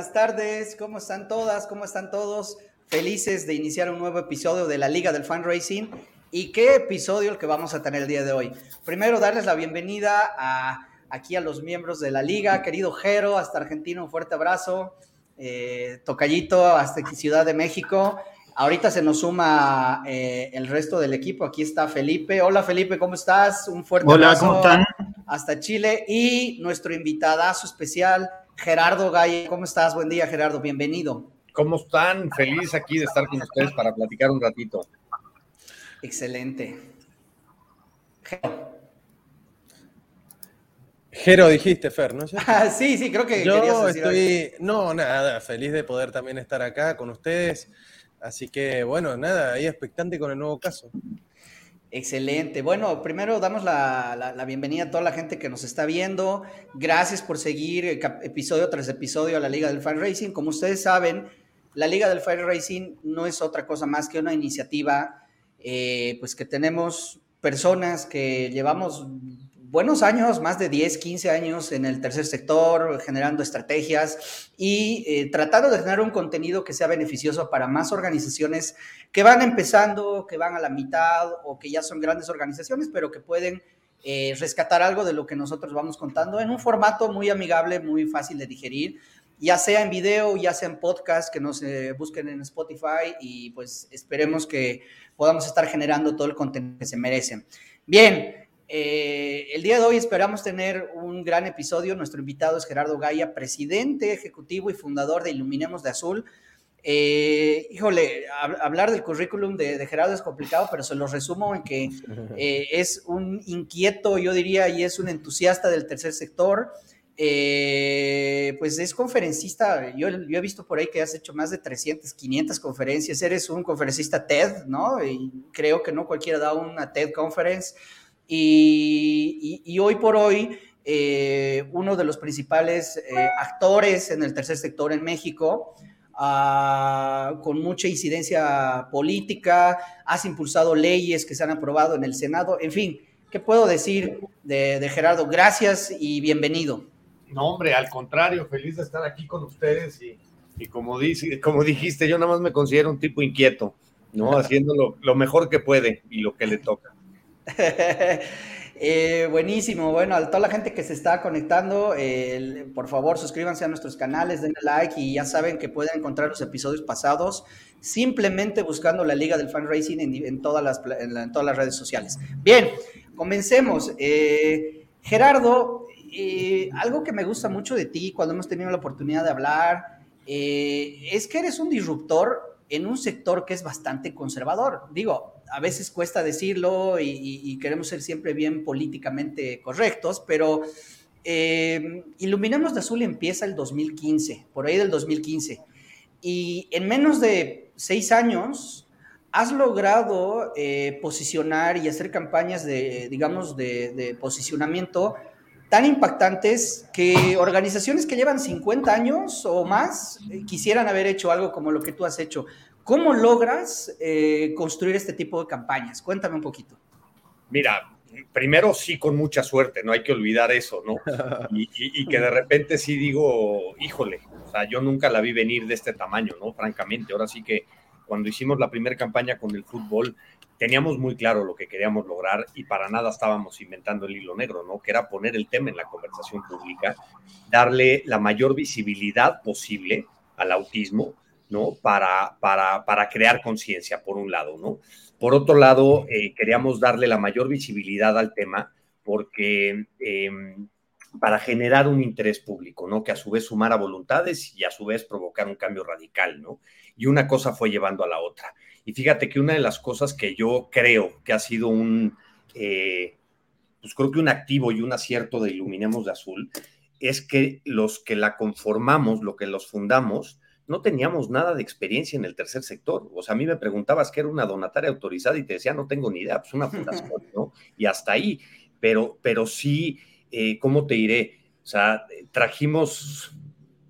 Hola, hola, buenas tardes. ¿Cómo están todas? ¿Cómo están todos? Felices de iniciar un nuevo episodio de la Liga del Fan Racing. ¿Y qué episodio el que vamos a tener el día de hoy? Primero, darles la bienvenida a, aquí a los miembros de la liga. Querido Jero, hasta Argentina, un fuerte abrazo. Eh, Tocayito, hasta Ciudad de México. Ahorita se nos suma eh, el resto del equipo. Aquí está Felipe. Hola Felipe, ¿cómo estás? Un fuerte Hola, abrazo ¿cómo están? hasta Chile. Y nuestro invitadazo especial, Gerardo Galle. ¿Cómo estás? Buen día, Gerardo. Bienvenido. ¿Cómo están? Feliz aquí de estar con ustedes para platicar un ratito. Excelente. Gerardo. Jero dijiste, Fer, ¿no? Ah, sí, sí, creo que querías Yo decir algo. estoy, no, nada, feliz de poder también estar acá con ustedes. Así que, bueno, nada, ahí expectante con el nuevo caso. Excelente. Bueno, primero damos la, la- bienvenida a toda la gente que nos está viendo. Gracias por seguir eh, episodio tras episodio a la Liga del Fan Racing. Como ustedes saben, la Liga del Fan Racing no es otra cosa más que una iniciativa, eh, pues que tenemos personas que llevamos buenos años, más de 10, 15 años en el tercer sector, generando estrategias y eh, tratando de generar un contenido que sea beneficioso para más organizaciones que van empezando, que van a la mitad o que ya son grandes organizaciones, pero que pueden eh, rescatar algo de lo que nosotros vamos contando en un formato muy amigable, muy fácil de digerir, ya sea en video, ya sea en podcast, que nos eh, busquen en Spotify y pues esperemos que podamos estar generando todo el contenido que se merecen. Bien, eh, el día de hoy esperamos tener un gran episodio. Nuestro invitado es Gerardo Gaya, presidente ejecutivo y fundador de Iluminemos de Azul. Eh, híjole, hab- hablar del currículum de, de Gerardo es complicado, pero se lo resumo en que eh, es un inquieto, yo diría, y es un entusiasta del tercer sector. Eh, pues es conferencista, yo, yo he visto por ahí que has hecho más de 300, 500 conferencias, eres un conferencista TED, ¿no? Y creo que no cualquiera da una TED Conference. Y, y- y hoy por hoy, eh, uno de los principales eh, actores en el tercer sector en México, ah, con mucha incidencia política, has impulsado leyes que se han aprobado en el Senado, en fin, ¿qué puedo decir de, de Gerardo? Gracias y bienvenido. No, hombre, al contrario, feliz de estar aquí con ustedes y, y como, dice, como dijiste, yo nada más me considero un tipo inquieto, ¿no? Haciendo lo, lo mejor que puede y lo que le toca. Eh, buenísimo, bueno, a toda la gente que se está conectando, por favor suscríbanse a nuestros canales, denle like y ya saben que pueden encontrar los episodios pasados simplemente buscando la Liga del Fan Racing en, todas, las, redes sociales. Bien, comencemos. Eh, Gerardo, eh, algo que me gusta mucho de ti cuando hemos tenido la oportunidad de hablar es que eres un disruptor en un sector que es bastante conservador. Digo, a veces cuesta decirlo y, y- y queremos ser siempre bien políticamente correctos, pero eh, Iluminemos de Azul empieza el 2015, por ahí del 2015. Y en menos de seis años has logrado eh, posicionar y hacer campañas de, digamos, de, de posicionamiento tan impactantes que organizaciones que llevan 50 años o más eh, quisieran haber hecho algo como lo que tú has hecho. ¿Cómo logras eh, construir este tipo de campañas? Cuéntame un poquito. Mira, primero sí con mucha suerte, no hay que olvidar eso, ¿no? Y, y- y que de repente sí digo, híjole, o sea, yo nunca la vi venir de este tamaño, ¿no? Francamente, ahora sí que cuando hicimos la primera campaña con el fútbol, teníamos muy claro lo que queríamos lograr y para nada estábamos inventando el hilo negro, ¿no? Que era poner el tema en la conversación pública, darle la mayor visibilidad posible al autismo, ¿no? Para, para, para crear conciencia, por un lado, ¿no? Por otro lado, eh, queríamos darle la mayor visibilidad al tema porque eh, para generar un interés público, ¿no? Que a su vez sumara voluntades y a su vez provocar un cambio radical, ¿no? Y una cosa fue llevando a la otra. Y fíjate que una de las cosas que yo creo que ha sido un, eh, pues creo que un activo y un acierto de Iluminemos de Azul es que los que la conformamos, lo que los fundamos, no teníamos nada de experiencia en el tercer sector. O sea, a mí me preguntabas qué era una donataria autorizada y te decía, no tengo ni idea, pues una fundación, ¿no? Y hasta ahí. Pero, pero sí, eh, ¿cómo te diré? O sea, trajimos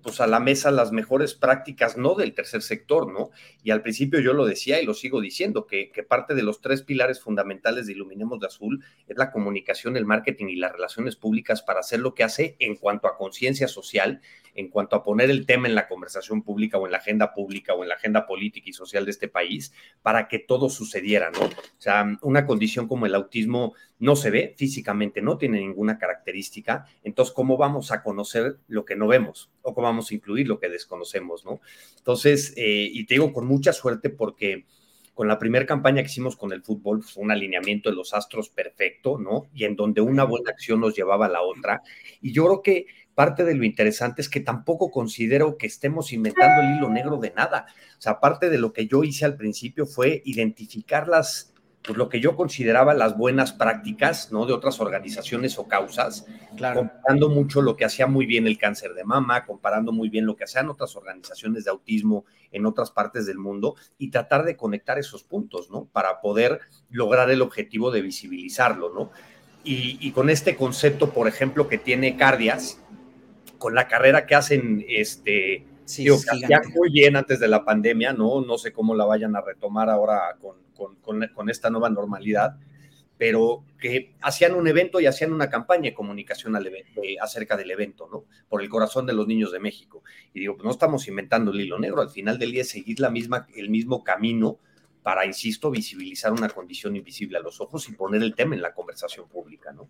pues a la mesa las mejores prácticas, no del tercer sector, ¿no? Y al principio yo lo decía y lo sigo diciendo, que, que, parte de los tres pilares fundamentales de Iluminemos de Azul es la comunicación, el marketing y las relaciones públicas para hacer lo que hace en cuanto a conciencia social, en cuanto a poner el tema en la conversación pública o en la agenda pública o en la agenda política y social de este país, para que todo sucediera, ¿no? O sea, una condición como el autismo no se ve físicamente, no tiene ninguna característica, entonces, ¿cómo vamos a conocer lo que no vemos? ¿O cómo vamos a incluir lo que desconocemos, no? Entonces, eh, y te digo con mucha suerte porque con la primera campaña que hicimos con el fútbol fue un alineamiento de los astros perfecto, ¿no? Y en donde una buena acción nos llevaba a la otra. Y yo creo que parte de lo interesante es que tampoco considero que estemos inventando el hilo negro de nada. O sea, parte de lo que yo hice al principio fue identificar las pues lo que yo consideraba las buenas prácticas, ¿no? De otras organizaciones o causas, comparando mucho lo que hacía muy bien el cáncer de mama, comparando muy bien lo que hacían otras organizaciones de autismo en otras partes del mundo y tratar de conectar esos puntos, ¿no? Para poder lograr el objetivo de visibilizarlo, ¿no? Y, con este concepto, por ejemplo, que tiene Cardias, con la carrera que hacen, este, sí, ya muy bien antes de la pandemia, ¿no? No sé cómo la vayan a retomar ahora con con, esta nueva normalidad, pero que hacían un evento y hacían una campaña de comunicación al evento, acerca del evento, ¿no? Por el corazón de los niños de México. Y digo, pues no estamos inventando el hilo negro, al final del día es seguir la misma, el mismo camino para, insisto, visibilizar una condición invisible a los ojos y poner el tema en la conversación pública, ¿no?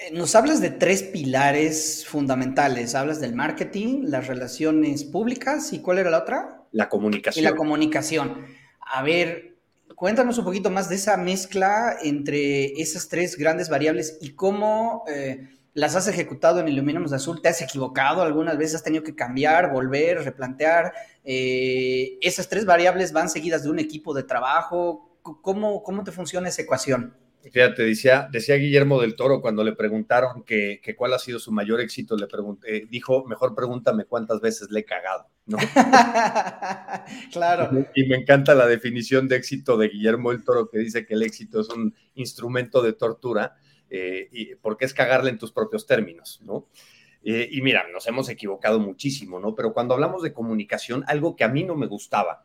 Eh, nos hablas de tres pilares fundamentales. Hablas del marketing, las relaciones públicas y ¿cuál era la otra? La comunicación. Y la comunicación. A ver, cuéntanos un poquito más de esa mezcla entre esas tres grandes variables y cómo eh, las has ejecutado en Iluminamos de Azul. ¿Te has equivocado algunas veces? ¿Has tenido que cambiar, volver, replantear? Eh, ¿Esas tres variables van seguidas de un equipo de trabajo? ¿Cómo, cómo te funciona esa ecuación? Fíjate, decía, decía Guillermo del Toro cuando le preguntaron que, cuál ha sido su mayor éxito, le pregunté, dijo, mejor pregúntame cuántas veces le he cagado, ¿no? claro. Y me encanta la definición de éxito de Guillermo del Toro que dice que el éxito es un instrumento de tortura, eh, y, porque es cagarle en tus propios términos, ¿no? Eh, y mira, nos hemos equivocado muchísimo, ¿no? Pero cuando hablamos de comunicación, algo que a mí no me gustaba,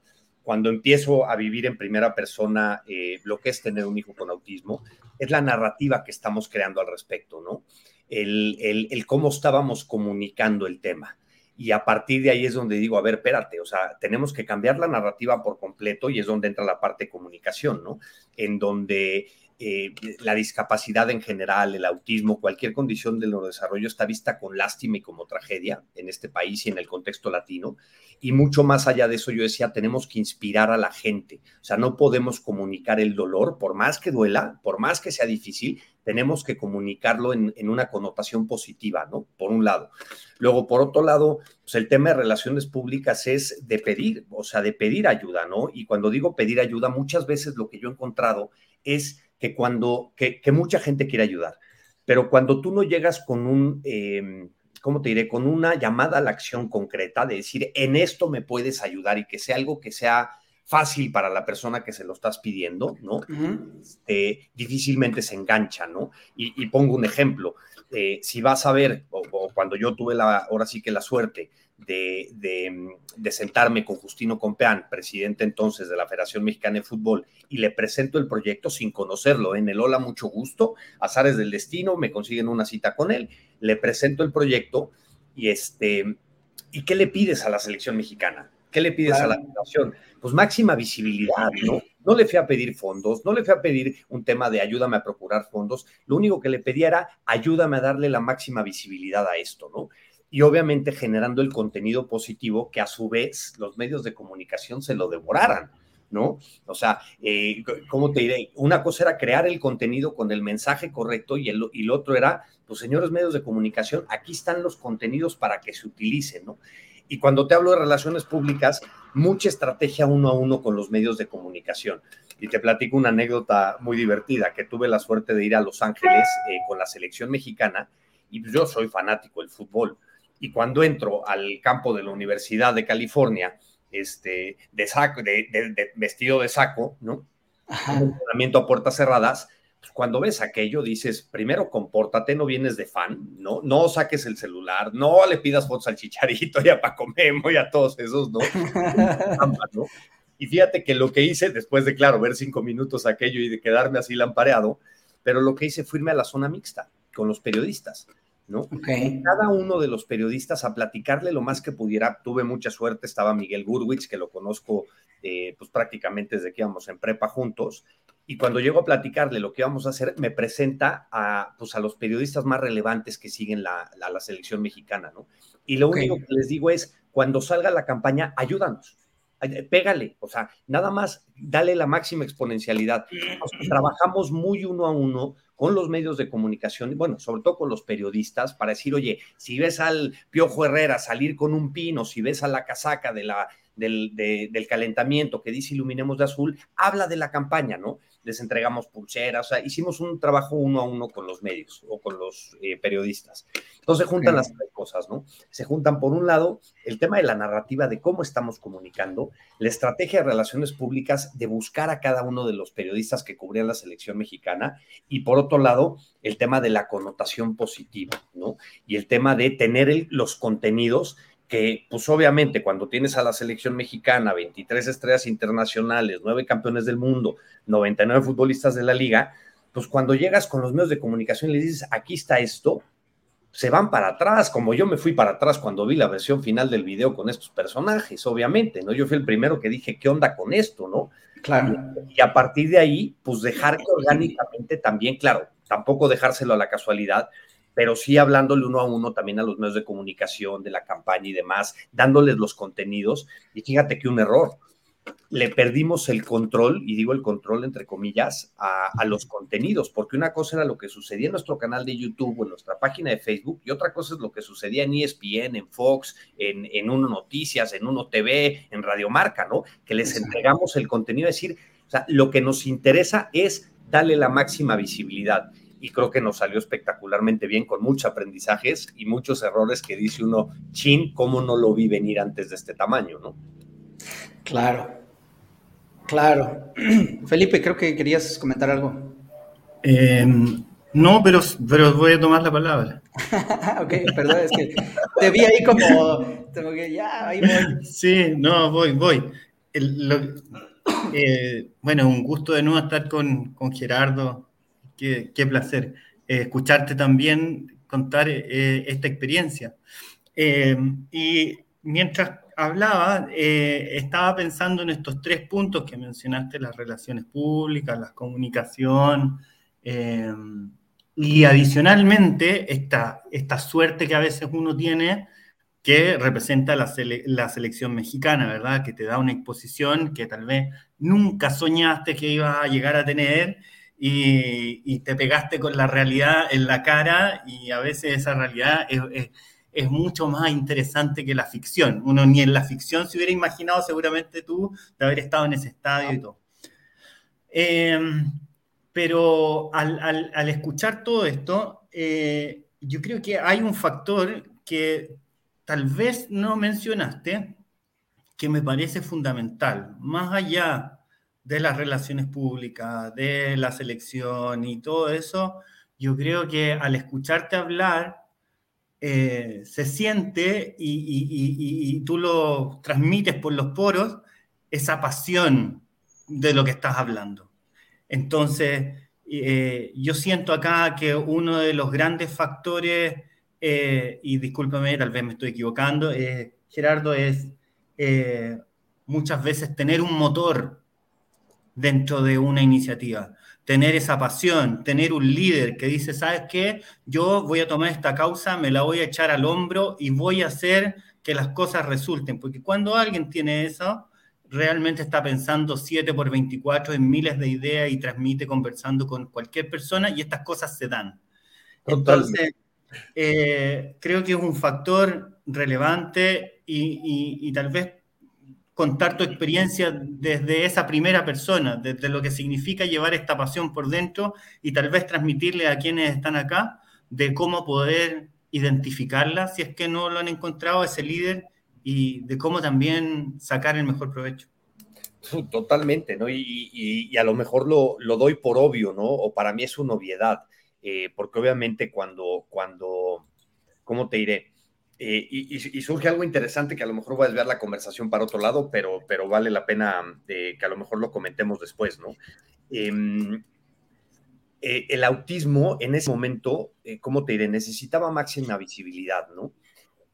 cuando empiezo a vivir en primera persona eh, lo que es tener un hijo con autismo, es la narrativa que estamos creando al respecto, ¿no? El, el, cómo estábamos comunicando el tema. Y a partir de ahí es donde digo, a ver, espérate, o sea, tenemos que cambiar la narrativa por completo y es donde entra la parte de comunicación, ¿no? En donde eh, la discapacidad en general, el autismo, cualquier condición del neurodesarrollo está vista con lástima y como tragedia en este país y en el contexto latino. Y mucho más allá de eso, yo decía, tenemos que inspirar a la gente. O sea, no podemos comunicar el dolor, por más que duela, por más que sea difícil, tenemos que comunicarlo en, una connotación positiva, ¿no? Por un lado. Luego, por otro lado, pues el tema de relaciones públicas es de pedir, o sea, de pedir ayuda, ¿no? Y cuando digo pedir ayuda, muchas veces lo que yo he encontrado es que cuando, que, mucha gente quiere ayudar, pero cuando tú no llegas con un, eh, ¿cómo te diré? Con una llamada a la acción concreta de decir, en esto me puedes ayudar y que sea algo que sea fácil para la persona que se lo estás pidiendo, ¿no? Este, difícilmente se engancha, ¿no? Y, pongo un ejemplo. Eh, si vas a ver, o, cuando yo tuve la, ahora sí que la suerte de, sentarme con Justino Compeán, presidente entonces de la Federación Mexicana de Fútbol, y le presento el proyecto sin conocerlo. En el Hola, mucho gusto, azares del destino, me consiguen una cita con él, le presento el proyecto y este, ¿y qué le pides a la selección mexicana? ¿Qué le pides a la federación? Pues máxima visibilidad, ¿no? No le fui a pedir fondos, no le fui a pedir un tema de ayúdame a procurar fondos, lo único que le pedía era ayúdame a darle la máxima visibilidad a esto, ¿no? Y obviamente generando el contenido positivo que a su vez los medios de comunicación se lo devoraran. ¿no? O sea, eh, ¿cómo te diré? Una cosa era crear el contenido con el mensaje correcto y el, otro era, pues señores medios de comunicación, aquí están los contenidos para que se utilicen, ¿no? Y cuando te hablo de relaciones públicas, mucha estrategia uno a uno con los medios de comunicación. Y te platico una anécdota muy divertida, que tuve la suerte de ir a Los Ángeles eh, con la selección mexicana y pues yo soy fanático del fútbol y cuando entro al campo de la Universidad de California, este, de, saco, de, vestido de saco, ¿no? Un entrenamiento a puertas cerradas, pues, cuando ves aquello dices, primero compórtate, no vienes de fan, ¿no? No saques el celular, no le pidas fotos al chicharito y a Paco Memo y a todos esos, ¿no? Y fíjate que lo que hice, después de, claro, ver cinco minutos aquello y de quedarme así lampareado, pero lo que hice fue irme a la zona mixta con los periodistas. ¿No? Cada uno de los periodistas a platicarle lo más que pudiera. Tuve mucha suerte, estaba Miguel Gurwitz, que lo conozco eh, pues prácticamente desde que íbamos en prepa juntos, y cuando llego a platicarle lo que íbamos a hacer, me presenta a, pues, a los periodistas más relevantes que siguen la, la, selección mexicana, ¿no? Y lo único que les digo es, cuando salga la campaña, ayúdanos pégale, o sea, nada más dale la máxima exponencialidad. trabajamos muy uno a uno con los medios de comunicación, bueno, sobre todo con los periodistas, para decir, oye, si ves al Piojo Herrera salir con un pino, si ves a la casaca de la, del, del calentamiento que dice Iluminemos de Azul, habla de la campaña, ¿no? Les entregamos pulseras, o sea, hicimos un trabajo uno a uno con los medios o con los eh, periodistas. Entonces se juntan las tres cosas, ¿no? Se juntan por un lado el tema de la narrativa de cómo estamos comunicando, la estrategia de relaciones públicas de buscar a cada uno de los periodistas que cubrían la selección mexicana y por otro lado el tema de la connotación positiva, ¿no? Y el tema de tener los contenidos que pues obviamente cuando tienes a la selección mexicana, 23 estrellas internacionales, 9 campeones del mundo, 99 futbolistas de la liga, pues cuando llegas con los medios de comunicación y le dices, aquí está esto, se van para atrás, como yo me fui para atrás cuando vi la versión final del video con estos personajes, obviamente, ¿no? Yo fui el primero que dije, ¿qué onda con esto, no? Claro. Y, a partir de ahí, pues dejar que orgánicamente también, claro, tampoco dejárselo a la casualidad, pero sí hablándole uno a uno también a los medios de comunicación, de la campaña y demás, dándoles los contenidos. Y fíjate que un error, le perdimos el control, y digo el control entre comillas, a, los contenidos, porque una cosa era lo que sucedía en nuestro canal de YouTube o en nuestra página de Facebook, y otra cosa es lo que sucedía en ESPN, en Fox, en, en Uno Noticias, en Uno TV, en Radio Marca, ¿no? Que les entregamos el contenido, es decir, o sea, lo que nos interesa es darle la máxima visibilidad y creo que nos salió espectacularmente bien con muchos aprendizajes y muchos errores que dice uno, chin, ¿cómo no lo vi venir antes de este tamaño, no? Claro, claro. Felipe, creo que querías comentar algo. Em, no, pero, pero voy a tomar la palabra. ok, perdón, es que te vi ahí como, tengo que ya, ahí voy. Sí, no, voy, voy. Eh, bueno, un gusto de nuevo estar con, con Gerardo, Qué, placer eh, escucharte también contar eh, esta experiencia. Eh, y mientras hablaba, estaba pensando en estos tres puntos que mencionaste, las relaciones públicas, la comunicación, y adicionalmente esta, esta suerte que a veces uno tiene que representa la, la, selección mexicana, ¿verdad? Que te da una exposición que tal vez nunca soñaste que ibas a llegar a tener y, te pegaste con la realidad en la cara y a veces esa realidad es, es, mucho más interesante que la ficción. Uno ni en la ficción se hubiera imaginado seguramente tú de haber estado en ese estadio y todo. Em, pero al, al, al, escuchar todo esto, eh, yo creo que hay un factor que tal vez no mencionaste, que me parece fundamental, más allá de las relaciones públicas, de la selección y todo eso, yo creo que al escucharte hablar, eh, se siente y, tú lo transmites por los poros, esa pasión de lo que estás hablando. Entonces, eh, yo siento acá que uno de los grandes factores, eh, y discúlpame, tal vez me estoy equivocando, Gerardo, es muchas veces tener un motor dentro de una iniciativa. Tener esa pasión, tener un líder que dice, ¿sabes qué? Yo voy a tomar esta causa, me la voy a echar al hombro y voy a hacer que las cosas resulten. Porque cuando alguien tiene eso, realmente está pensando 7 por 24 en miles de ideas y transmite conversando con cualquier persona y estas cosas se dan. Entonces, eh, creo que es un factor relevante y, y tal vez contar tu experiencia desde esa primera persona, desde lo que significa llevar esta pasión por dentro y tal vez transmitirle a quienes están acá de cómo poder identificarla si es que no lo han encontrado ese líder y de cómo también sacar el mejor provecho. Totalmente, ¿no? Y, a lo mejor lo, doy por obvio, ¿no? O para mí es una obviedad, eh, porque obviamente cuando, cuando, ¿cómo te diré? Eh, y, surge algo interesante que a lo mejor voy a desviar la conversación para otro lado, pero, pero vale la pena que a lo mejor lo comentemos después, ¿no? Em, el autismo en ese momento, ¿cómo te diré? Necesitaba máxima visibilidad, ¿no?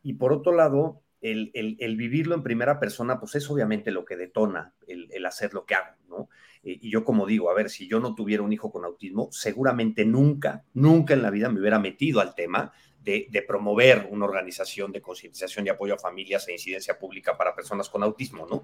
Y por otro lado, el, vivirlo en primera persona, pues es obviamente lo que detona el, hacer lo que hago, ¿no? Eh, y yo como digo, a ver, si yo no tuviera un hijo con autismo, seguramente nunca, nunca en la vida me hubiera metido al tema de, promover una organización de concientización y apoyo a familias e incidencia pública para personas con autismo, ¿no?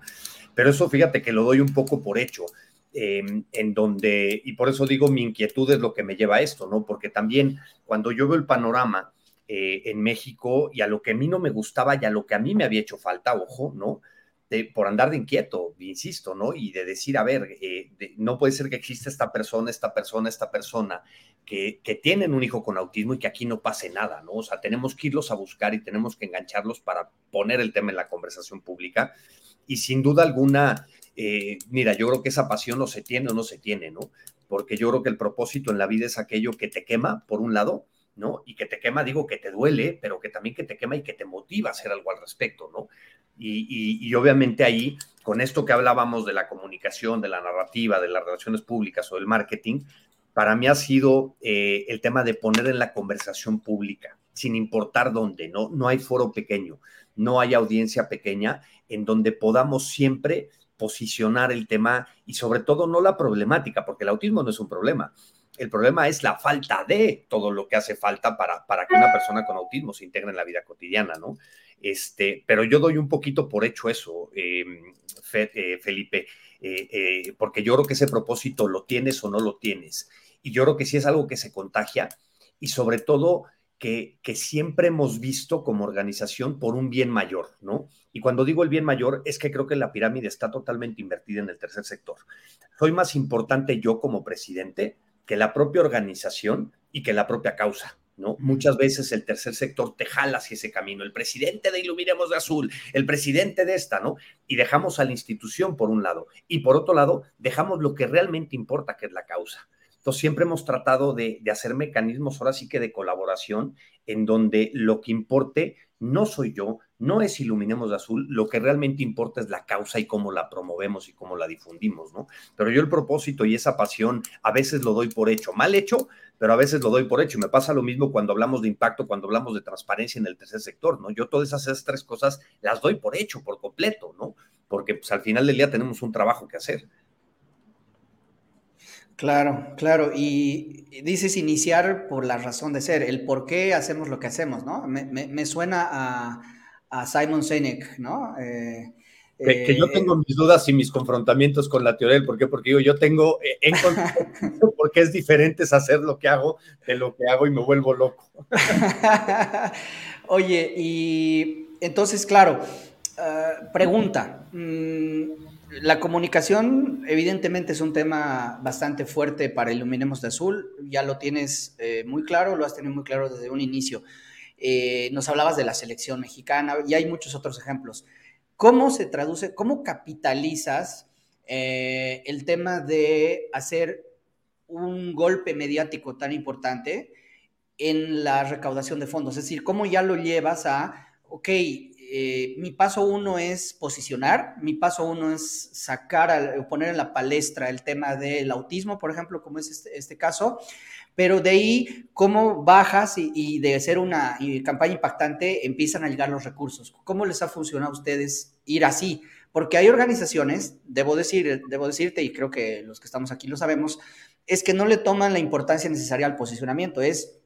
Pero eso fíjate que lo doy un poco por hecho. Em, en donde, y por eso digo, mi inquietud es lo que me lleva a esto, ¿no? Porque también cuando yo veo el panorama eh, en México y a lo que a mí no me gustaba y a lo que a mí me había hecho falta, ojo, ¿no? Por andar de inquieto, insisto, ¿no? Y de decir, a ver, eh, no puede ser que exista esta persona, esta persona, esta persona, que, que, tienen un hijo con autismo y que aquí no pase nada, ¿no? O sea, tenemos que irlos a buscar y tenemos que engancharlos para poner el tema en la conversación pública. Y sin duda alguna, eh, mira, yo creo que esa pasión no se tiene o no se tiene, ¿no? Porque yo creo que el propósito en la vida es aquello que te quema, por un lado, ¿no? Y que te quema, digo, que te duele, pero que también que te quema y que te motiva a hacer algo al respecto, ¿no? Y, obviamente ahí, con esto que hablábamos de la comunicación, de la narrativa, de las relaciones públicas o del marketing, para mí ha sido eh, el tema de poner en la conversación pública, sin importar dónde, ¿no? No hay foro pequeño, no hay audiencia pequeña en donde podamos siempre posicionar el tema y sobre todo no la problemática, porque el autismo no es un problema, el problema es la falta de todo lo que hace falta para, para que una persona con autismo se integre en la vida cotidiana, ¿no? Este, pero yo doy un poquito por hecho eso, em, eh, Felipe, eh, eh, porque yo creo que ese propósito lo tienes o no lo tienes. Y yo creo que sí es algo que se contagia y sobre todo que siempre hemos visto como organización por un bien mayor, ¿no? Y cuando digo el bien mayor es que creo que la pirámide está totalmente invertida en el tercer sector. Soy más importante yo como presidente que la propia organización y que la propia causa. ¿No? Muchas veces el tercer sector te jala hacia ese camino, el presidente de Iluminemos de Azul, el presidente de esta, ¿no? Y dejamos a la institución por un lado y por otro lado dejamos lo que realmente importa, que es la causa. Entonces siempre hemos tratado de, de hacer mecanismos ahora sí que de colaboración en donde lo que importe no soy yo, no es Iluminemos de Azul, lo que realmente importa es la causa y cómo la promovemos y cómo la difundimos, ¿no? Pero yo el propósito y esa pasión a veces lo doy por hecho, mal hecho, pero a veces lo doy por hecho. Y me pasa lo mismo cuando hablamos de impacto, cuando hablamos de transparencia en el tercer sector, ¿no? Yo todas esas tres cosas las doy por hecho, por completo, ¿no? Porque pues, al final del día tenemos un trabajo que hacer. Claro, claro. Y dices iniciar por la razón de ser, el por qué hacemos lo que hacemos, ¿no? me suena a a Simon Sinek, ¿no? Eh, que, yo eh, tengo mis dudas y mis confrontamientos con la teoría del por qué, porque digo, yo tengo eh, en porque es diferente es hacer lo que hago de lo que hago y me vuelvo loco. Oye, y entonces, claro, pregunta. Mm, la comunicación, evidentemente, es un tema bastante fuerte para Iluminemos de Azul. Ya lo tienes muy claro, lo has tenido muy claro desde un inicio. Eh, nos hablabas de la selección mexicana y hay muchos otros ejemplos. ¿Cómo se traduce, cómo capitalizas eh, el tema de hacer un golpe mediático tan importante en la recaudación de fondos? Es decir, ¿cómo ya lo llevas a, ok, eh, mi paso uno es posicionar, mi paso uno es sacar, poner en la palestra el tema del autismo, por ejemplo, como es este, este caso, pero de ahí, ¿cómo bajas y, de ser una campaña impactante empiezan a llegar los recursos? ¿Cómo les ha funcionado a ustedes ir así? Porque hay organizaciones, debo, decir, debo decirte, y creo que los que estamos aquí lo sabemos, es que no le toman la importancia necesaria al posicionamiento. Es,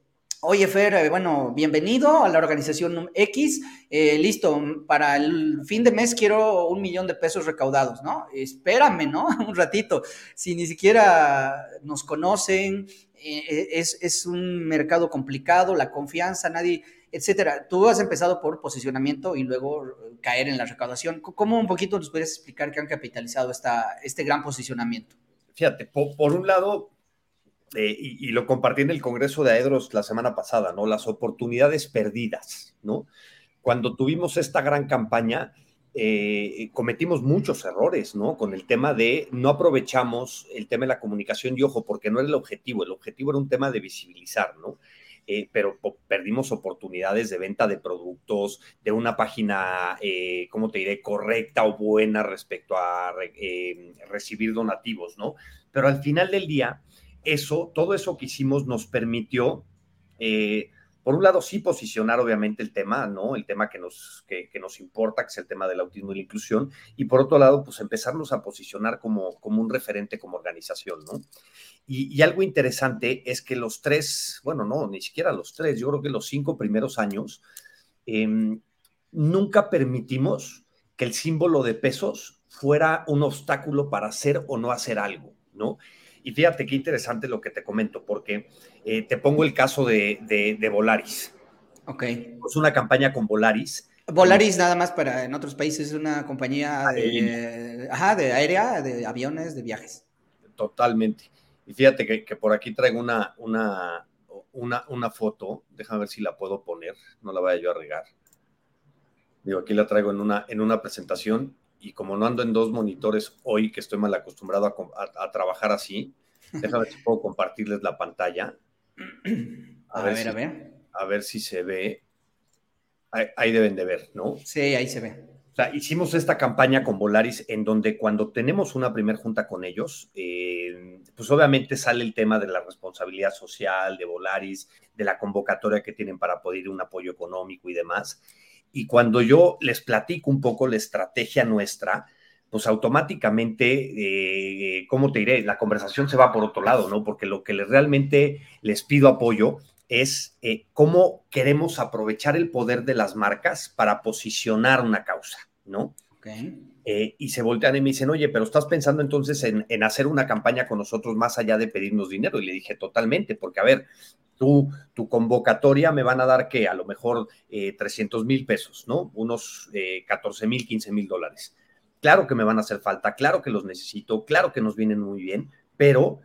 oye Fer, eh, bueno, bienvenido a la organización X, eh, listo, para el fin de mes quiero un millón de pesos recaudados, ¿no? Espérame, ¿no? un ratito, si ni siquiera nos conocen, eh, es, un mercado complicado, la confianza, nadie, etcétera. Tú has empezado por posicionamiento y luego caer en la recaudación. ¿Cómo un poquito nos puedes explicar qué han capitalizado esta, este gran posicionamiento? Fíjate, por, un lado, eh, y, lo compartí en el Congreso de Aedros la semana pasada, ¿no? Las oportunidades perdidas, ¿no? Cuando tuvimos esta gran campaña, eh, cometimos muchos errores, ¿no? Con el tema de no aprovechamos el tema de la comunicación y ojo, porque no era el objetivo, el objetivo era un tema de visibilizar, ¿no? Eh, pero perdimos oportunidades de venta de productos, de una página, eh, ¿cómo te diré?, correcta o buena respecto a recibir donativos, ¿no? Pero al final del día, eso, todo eso que hicimos nos permitió por un lado, sí posicionar obviamente el tema, ¿no? El tema que nos, que, nos importa, que es el tema del autismo y la inclusión, y por otro lado, pues empezarnos a posicionar como, como un referente como organización, ¿no? Y, algo interesante es que los tres, bueno, no, ni siquiera los tres, yo creo que los cinco primeros años, em, nunca permitimos que el símbolo de pesos fuera un obstáculo para hacer o no hacer algo, ¿no? Y fíjate qué interesante lo que te comento, porque eh, te pongo el caso de, de, Volaris. Ok. Es una campaña con Volaris. Volaris nada más para en otros países es una compañía de, ajá, de aérea, de aviones, de viajes. Totalmente. Y fíjate que, que por aquí traigo una, una, una, una, foto, déjame ver si la puedo poner, no la vaya yo a regar. Digo, aquí la traigo en una, en una presentación y como no ando en dos monitores hoy, que estoy mal acostumbrado a, trabajar así, déjame ver si puedo compartirles la pantalla. A, ver, a ver. A ver si se ve. Ahí, deben de ver, ¿no? Sí, ahí se ve. O sea, hicimos esta campaña con Volaris en donde cuando tenemos una primera junta con ellos, eh, pues obviamente sale el tema de la responsabilidad social de Volaris, de la convocatoria que tienen para poder un apoyo económico y demás. Y cuando yo les platico un poco la estrategia nuestra, pues automáticamente, eh, ¿cómo te diré? La conversación se va por otro lado, ¿no? Porque lo que les, realmente les pido apoyo es eh, cómo queremos aprovechar el poder de las marcas para posicionar una causa, ¿no? Eh, y se voltean y me dicen, oye, pero estás pensando entonces en, hacer una campaña con nosotros más allá de pedirnos dinero. Y le dije, totalmente, porque a ver, tu convocatoria me van a dar que a lo mejor 300 eh, mil pesos, ¿no? Unos 14 eh, mil, 15 mil dólares. Claro que me van a hacer falta, claro que los necesito, claro que nos vienen muy bien, pero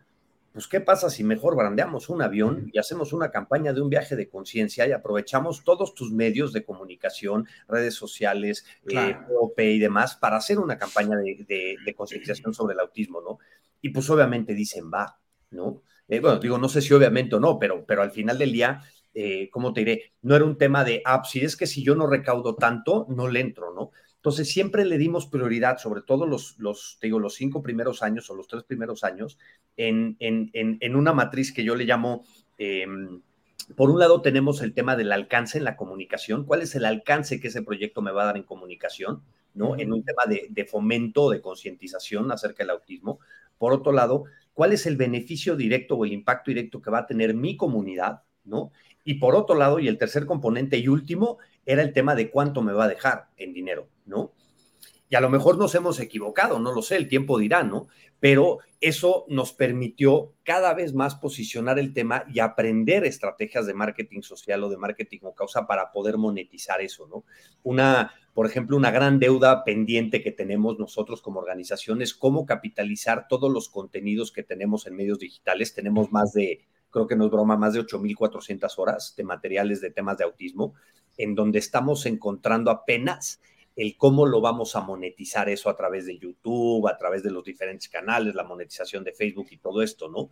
pues ¿qué pasa si mejor brandeamos un avión y hacemos una campaña de un viaje de conciencia y aprovechamos todos tus medios de comunicación, redes sociales, eh, y demás para hacer una campaña de, de, de concienciación sobre el autismo, ¿no? Y pues obviamente dicen, va, ¿no? Eh, bueno, digo, no sé si obviamente o no, pero, pero al final del día, eh, ¿cómo te diré? No era un tema de, ah, si es que si yo no recaudo tanto, no le entro, ¿no? Entonces siempre le dimos prioridad, sobre todo los, los, te digo, los cinco primeros años o los tres primeros años, en, en, en, una matriz que yo le llamo, em, por un lado tenemos el tema del alcance en la comunicación, cuál es el alcance que ese proyecto me va a dar en comunicación, ¿no? En un tema de, de fomento, de concientización acerca del autismo. Por otro lado, cuál es el beneficio directo o el impacto directo que va a tener mi comunidad, ¿no? Y por otro lado, y el tercer componente y último, era el tema de cuánto me va a dejar en dinero, ¿no? Y a lo mejor nos hemos equivocado, no lo sé, el tiempo dirá, ¿no? Pero eso nos permitió cada vez más posicionar el tema y aprender estrategias de marketing social o de marketing o causa para poder monetizar eso, ¿no? Una, por ejemplo, una gran deuda pendiente que tenemos nosotros como organización es cómo capitalizar todos los contenidos que tenemos en medios digitales. Tenemos más de, creo que no es broma, más de 8.400 horas de materiales de temas de autismo, en donde estamos encontrando apenas el cómo lo vamos a monetizar eso a través de YouTube, a través de los diferentes canales, la monetización de Facebook y todo esto, ¿no?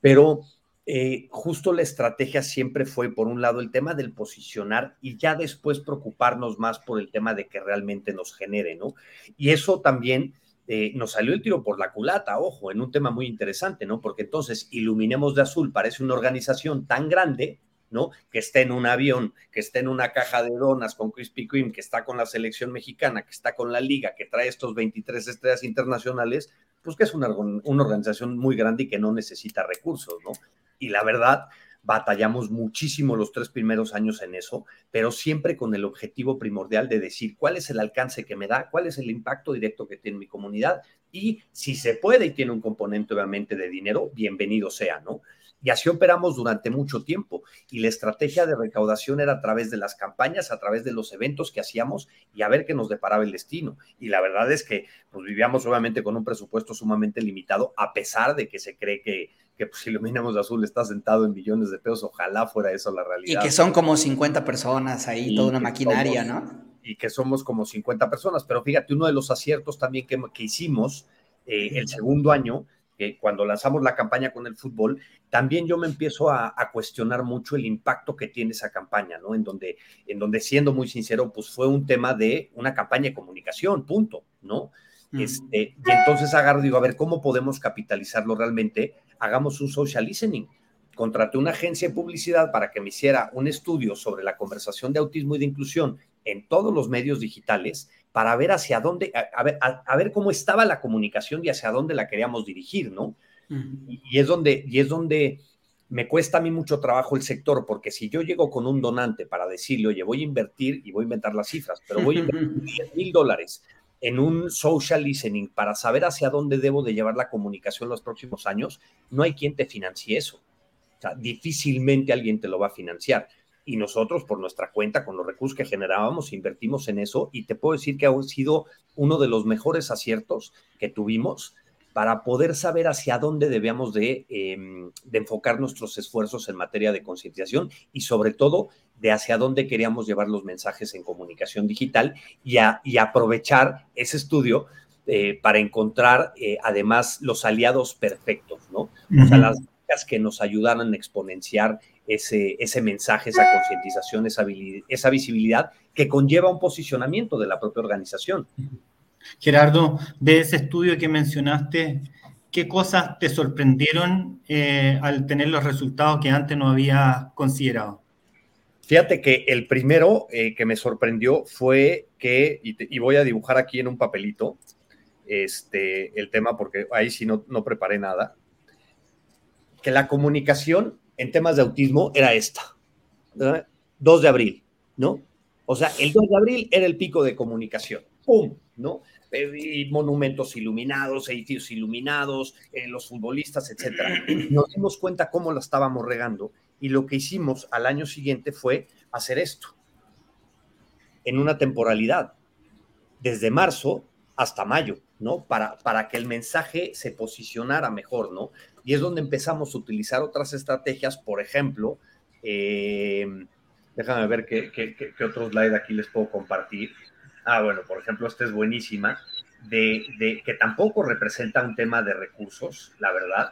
Pero eh, justo la estrategia siempre fue, por un lado, el tema del posicionar y ya después preocuparnos más por el tema de que realmente nos genere, ¿no? Y eso también eh, nos salió el tiro por la culata, ojo, en un tema muy interesante, ¿no? Porque entonces Iluminemos de Azul parece una organización tan grande ¿no? Que esté en un avión, que esté en una caja de donas con Krispy Kreme, que está con la selección mexicana, que está con la liga, que trae estos 23 estrellas internacionales, pues que es una, una organización muy grande y que no necesita recursos, ¿no? Y la verdad, batallamos muchísimo los tres primeros años en eso, pero siempre con el objetivo primordial de decir cuál es el alcance que me da, cuál es el impacto directo que tiene mi comunidad y si se puede y tiene un componente obviamente de dinero, bienvenido sea, ¿no? Y así operamos durante mucho tiempo. Y la estrategia de recaudación era a través de las campañas, a través de los eventos que hacíamos y a ver qué nos deparaba el destino. Y la verdad es que pues, vivíamos obviamente con un presupuesto sumamente limitado, a pesar de que se cree que, que pues, Iluminamos de Azul está sentado en millones de pesos. Ojalá fuera eso la realidad. Y que son como 50 personas ahí, toda una maquinaria, ¿no? y que somos como 50 personas. Pero fíjate, uno de los aciertos también que, que hicimos eh, el segundo año, que cuando lanzamos la campaña con el fútbol, también yo me empiezo a, cuestionar mucho el impacto que tiene esa campaña, ¿no? En donde, en donde, siendo muy sincero, pues fue un tema de una campaña de comunicación, punto, ¿no? Este, y entonces agarro, digo, a ver, ¿cómo podemos capitalizarlo realmente? Hagamos un social listening. Contraté una agencia de publicidad para que me hiciera un estudio sobre la conversación de autismo y de inclusión en todos los medios digitales para ver hacia dónde, a, ver, a, ver, cómo estaba la comunicación y hacia dónde la queríamos dirigir, ¿no? y, es donde, y es donde me cuesta a mí mucho trabajo el sector, porque si yo llego con un donante para decirle, oye, voy a invertir, y voy a inventar las cifras, pero voy a invertir 10 mil dólares en un social listening para saber hacia dónde debo de llevar la comunicación los próximos años, no hay quien te financie eso. O sea, difícilmente alguien te lo va a financiar y nosotros por nuestra cuenta, con los recursos que generábamos, invertimos en eso y te puedo decir que ha sido uno de los mejores aciertos que tuvimos para poder saber hacia dónde debíamos de, em, enfocar nuestros esfuerzos en materia de concientización y sobre todo de hacia dónde queríamos llevar los mensajes en comunicación digital y, y aprovechar ese estudio eh, para encontrar eh, además los aliados perfectos, ¿no? O sea, las que nos ayudaran a exponenciar ese, ese mensaje, esa concientización, esa, esa visibilidad que conlleva un posicionamiento de la propia organización. Gerardo, de ese estudio que mencionaste, ¿qué cosas te sorprendieron eh, al tener los resultados que antes no había considerado? Fíjate que el primero eh, que me sorprendió fue que, y, voy a dibujar aquí en un papelito, este, el tema, porque ahí sí no, no preparé nada, que la comunicación en temas de autismo era esta. 2 de abril, ¿no? O sea, el 2 de abril era el pico de comunicación. ¡Pum! ¿No? Eh, monumentos iluminados, edificios iluminados, eh, los futbolistas, etcétera. Nos dimos cuenta cómo la estábamos regando y lo que hicimos al año siguiente fue hacer esto en una temporalidad, desde marzo hasta mayo, ¿no? Para, para que el mensaje se posicionara mejor, ¿no? Y es donde empezamos a utilizar otras estrategias, por ejemplo, eh, déjame ver qué, qué, qué, otro slide aquí les puedo compartir. Ah, bueno, por ejemplo, esta es buenísima, de, de que tampoco representa un tema de recursos, la verdad,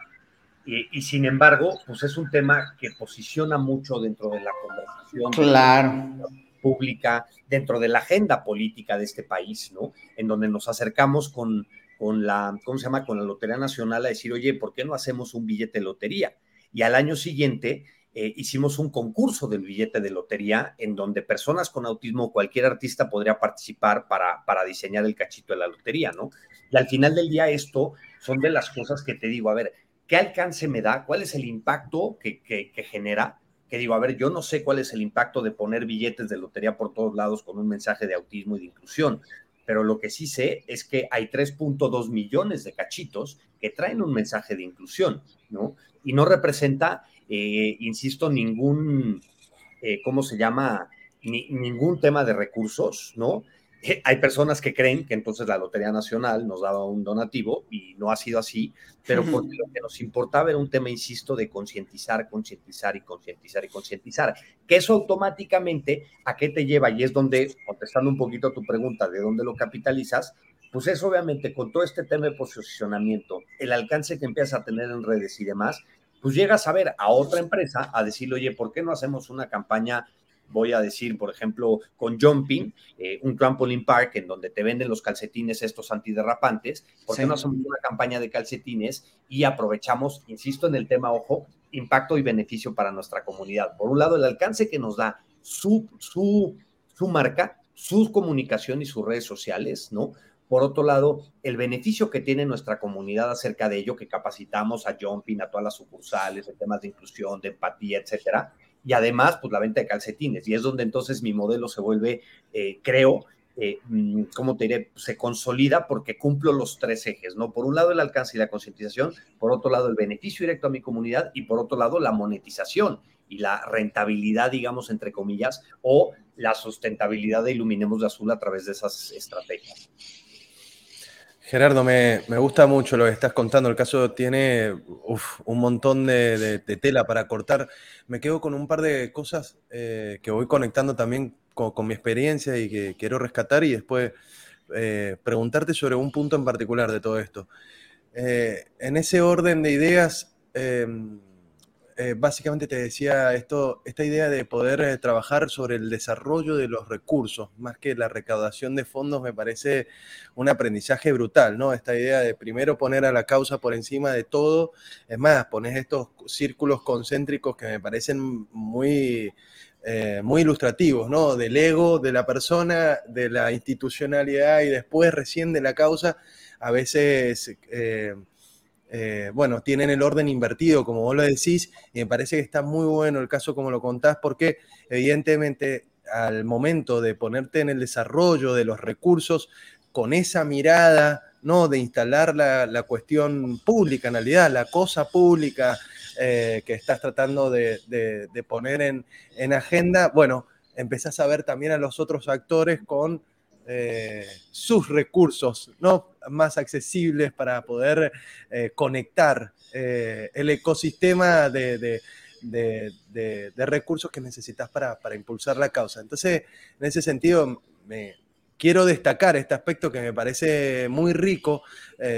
y, y, sin embargo, pues es un tema que posiciona mucho dentro de la conversación claro. pública, dentro de la agenda política de este país, ¿no? En donde nos acercamos con, con la, ¿cómo se llama? Con la Lotería Nacional a decir, oye, ¿por qué no hacemos un billete de lotería? Y al año siguiente eh, hicimos un concurso del billete de lotería en donde personas con autismo, cualquier artista podría participar para, para diseñar el cachito de la lotería, ¿no? Y al final del día esto son de las cosas que te digo, a ver, ¿qué alcance me da? ¿Cuál es el impacto que, que, que genera? que digo, a ver, yo no sé cuál es el impacto de poner billetes de lotería por todos lados con un mensaje de autismo y de inclusión, pero lo que sí sé es que hay 3.2 millones de cachitos que traen un mensaje de inclusión, ¿no? Y no representa, eh, insisto, ningún, eh, ¿cómo se llama? ningún tema de recursos, ¿no? Hay personas que creen que entonces la Lotería Nacional nos daba un donativo y no ha sido así, pero porque lo que nos importaba era un tema, insisto, de concientizar, concientizar y concientizar y concientizar. Que eso automáticamente, ¿a qué te lleva? Y es donde, contestando un poquito a tu pregunta, ¿de dónde lo capitalizas? Pues es obviamente con todo este tema de posicionamiento, el alcance que empiezas a tener en redes y demás, pues llegas a ver a otra empresa a decirle, oye, ¿por qué no hacemos una campaña voy a decir, por ejemplo, con Jumping, eh, un trampoline park en donde te venden los calcetines estos antiderrapantes, ¿por qué no hacemos una campaña de calcetines y aprovechamos, insisto en el tema, ojo, impacto y beneficio para nuestra comunidad? Por un lado, el alcance que nos da su, su, su marca, su comunicación y sus redes sociales, ¿no? Por otro lado, el beneficio que tiene nuestra comunidad acerca de ello, que capacitamos a Jumping, a todas las sucursales, en temas de inclusión, de empatía, etcétera, y además, pues la venta de calcetines. Y es donde entonces mi modelo se vuelve, eh, creo, eh, mm, ¿cómo te diré? Se consolida porque cumplo los tres ejes, ¿no? Por un lado el alcance y la concientización, por otro lado el beneficio directo a mi comunidad y por otro lado la monetización y la rentabilidad, digamos, entre comillas, o la sustentabilidad de Iluminemos de Azul a través de esas estrategias. Gerardo, me, gusta mucho lo que estás contando. El caso tiene un montón de, tela para cortar. Me quedo con un par de cosas eh, que voy conectando también con, mi experiencia y que quiero rescatar y después eh, preguntarte sobre un punto en particular de todo esto. Eh, en ese orden de ideas, eh, básicamente te decía esto, esta idea de poder eh, trabajar sobre el desarrollo de los recursos, más que la recaudación de fondos, me parece un aprendizaje brutal, ¿no? Esta idea de primero poner a la causa por encima de todo, es más, pones estos círculos concéntricos que me parecen muy, eh, muy ilustrativos, ¿no? Del ego, de la persona, de la institucionalidad y después recién de la causa, a veces... bueno, tienen el orden invertido, como vos lo decís, y me parece que está muy bueno el caso como lo contás, porque evidentemente al momento de ponerte en el desarrollo de los recursos, con esa mirada, ¿no? De instalar la, cuestión pública, en realidad, la cosa pública eh, que estás tratando de, poner en, en agenda, bueno, empezás a ver también a los otros actores con eh, sus recursos ¿no? más accesibles para poder eh, conectar eh, el ecosistema de, recursos que necesitas para, impulsar la causa. Entonces, en ese sentido, me, quiero destacar este aspecto que me parece muy rico,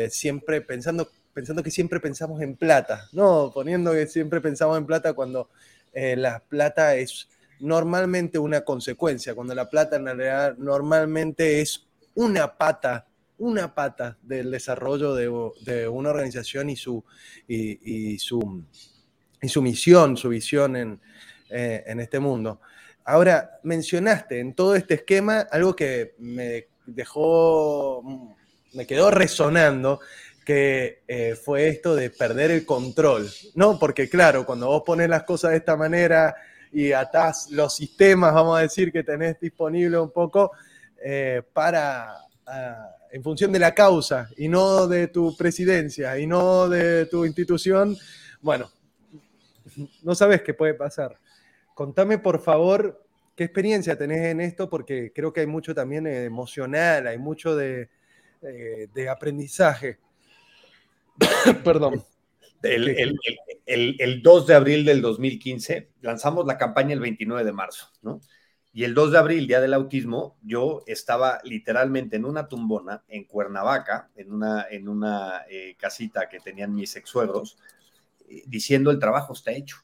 siempre pensando, pensando que siempre pensamos en plata, ¿no? Poniendo que siempre pensamos en plata cuando la plata es normalmente una consecuencia, cuando la plata en realidad normalmente es una pata, una pata del desarrollo de, una organización y su, y, su, y su misión, su visión en, eh, en este mundo. Ahora, mencionaste en todo este esquema algo que me dejó, me quedó resonando, que eh, fue esto de perder el control, ¿no? Porque claro, cuando vos pones las cosas de esta manera, y atás los sistemas, vamos a decir, que tenés disponible un poco eh, para, ah, en función de la causa y no de tu presidencia y no de tu institución, bueno, no sabes qué puede pasar. Contame, por favor, qué experiencia tenés en esto, porque creo que hay mucho también emocional, hay mucho de, eh, de aprendizaje. Perdón. El, 2 de abril del 2015 lanzamos la campaña el 29 de marzo, ¿no? Y el 2 de abril, Día del Autismo, yo estaba literalmente en una tumbona en Cuernavaca, en una, en una eh, casita que tenían mis ex suegros, eh, diciendo el trabajo está hecho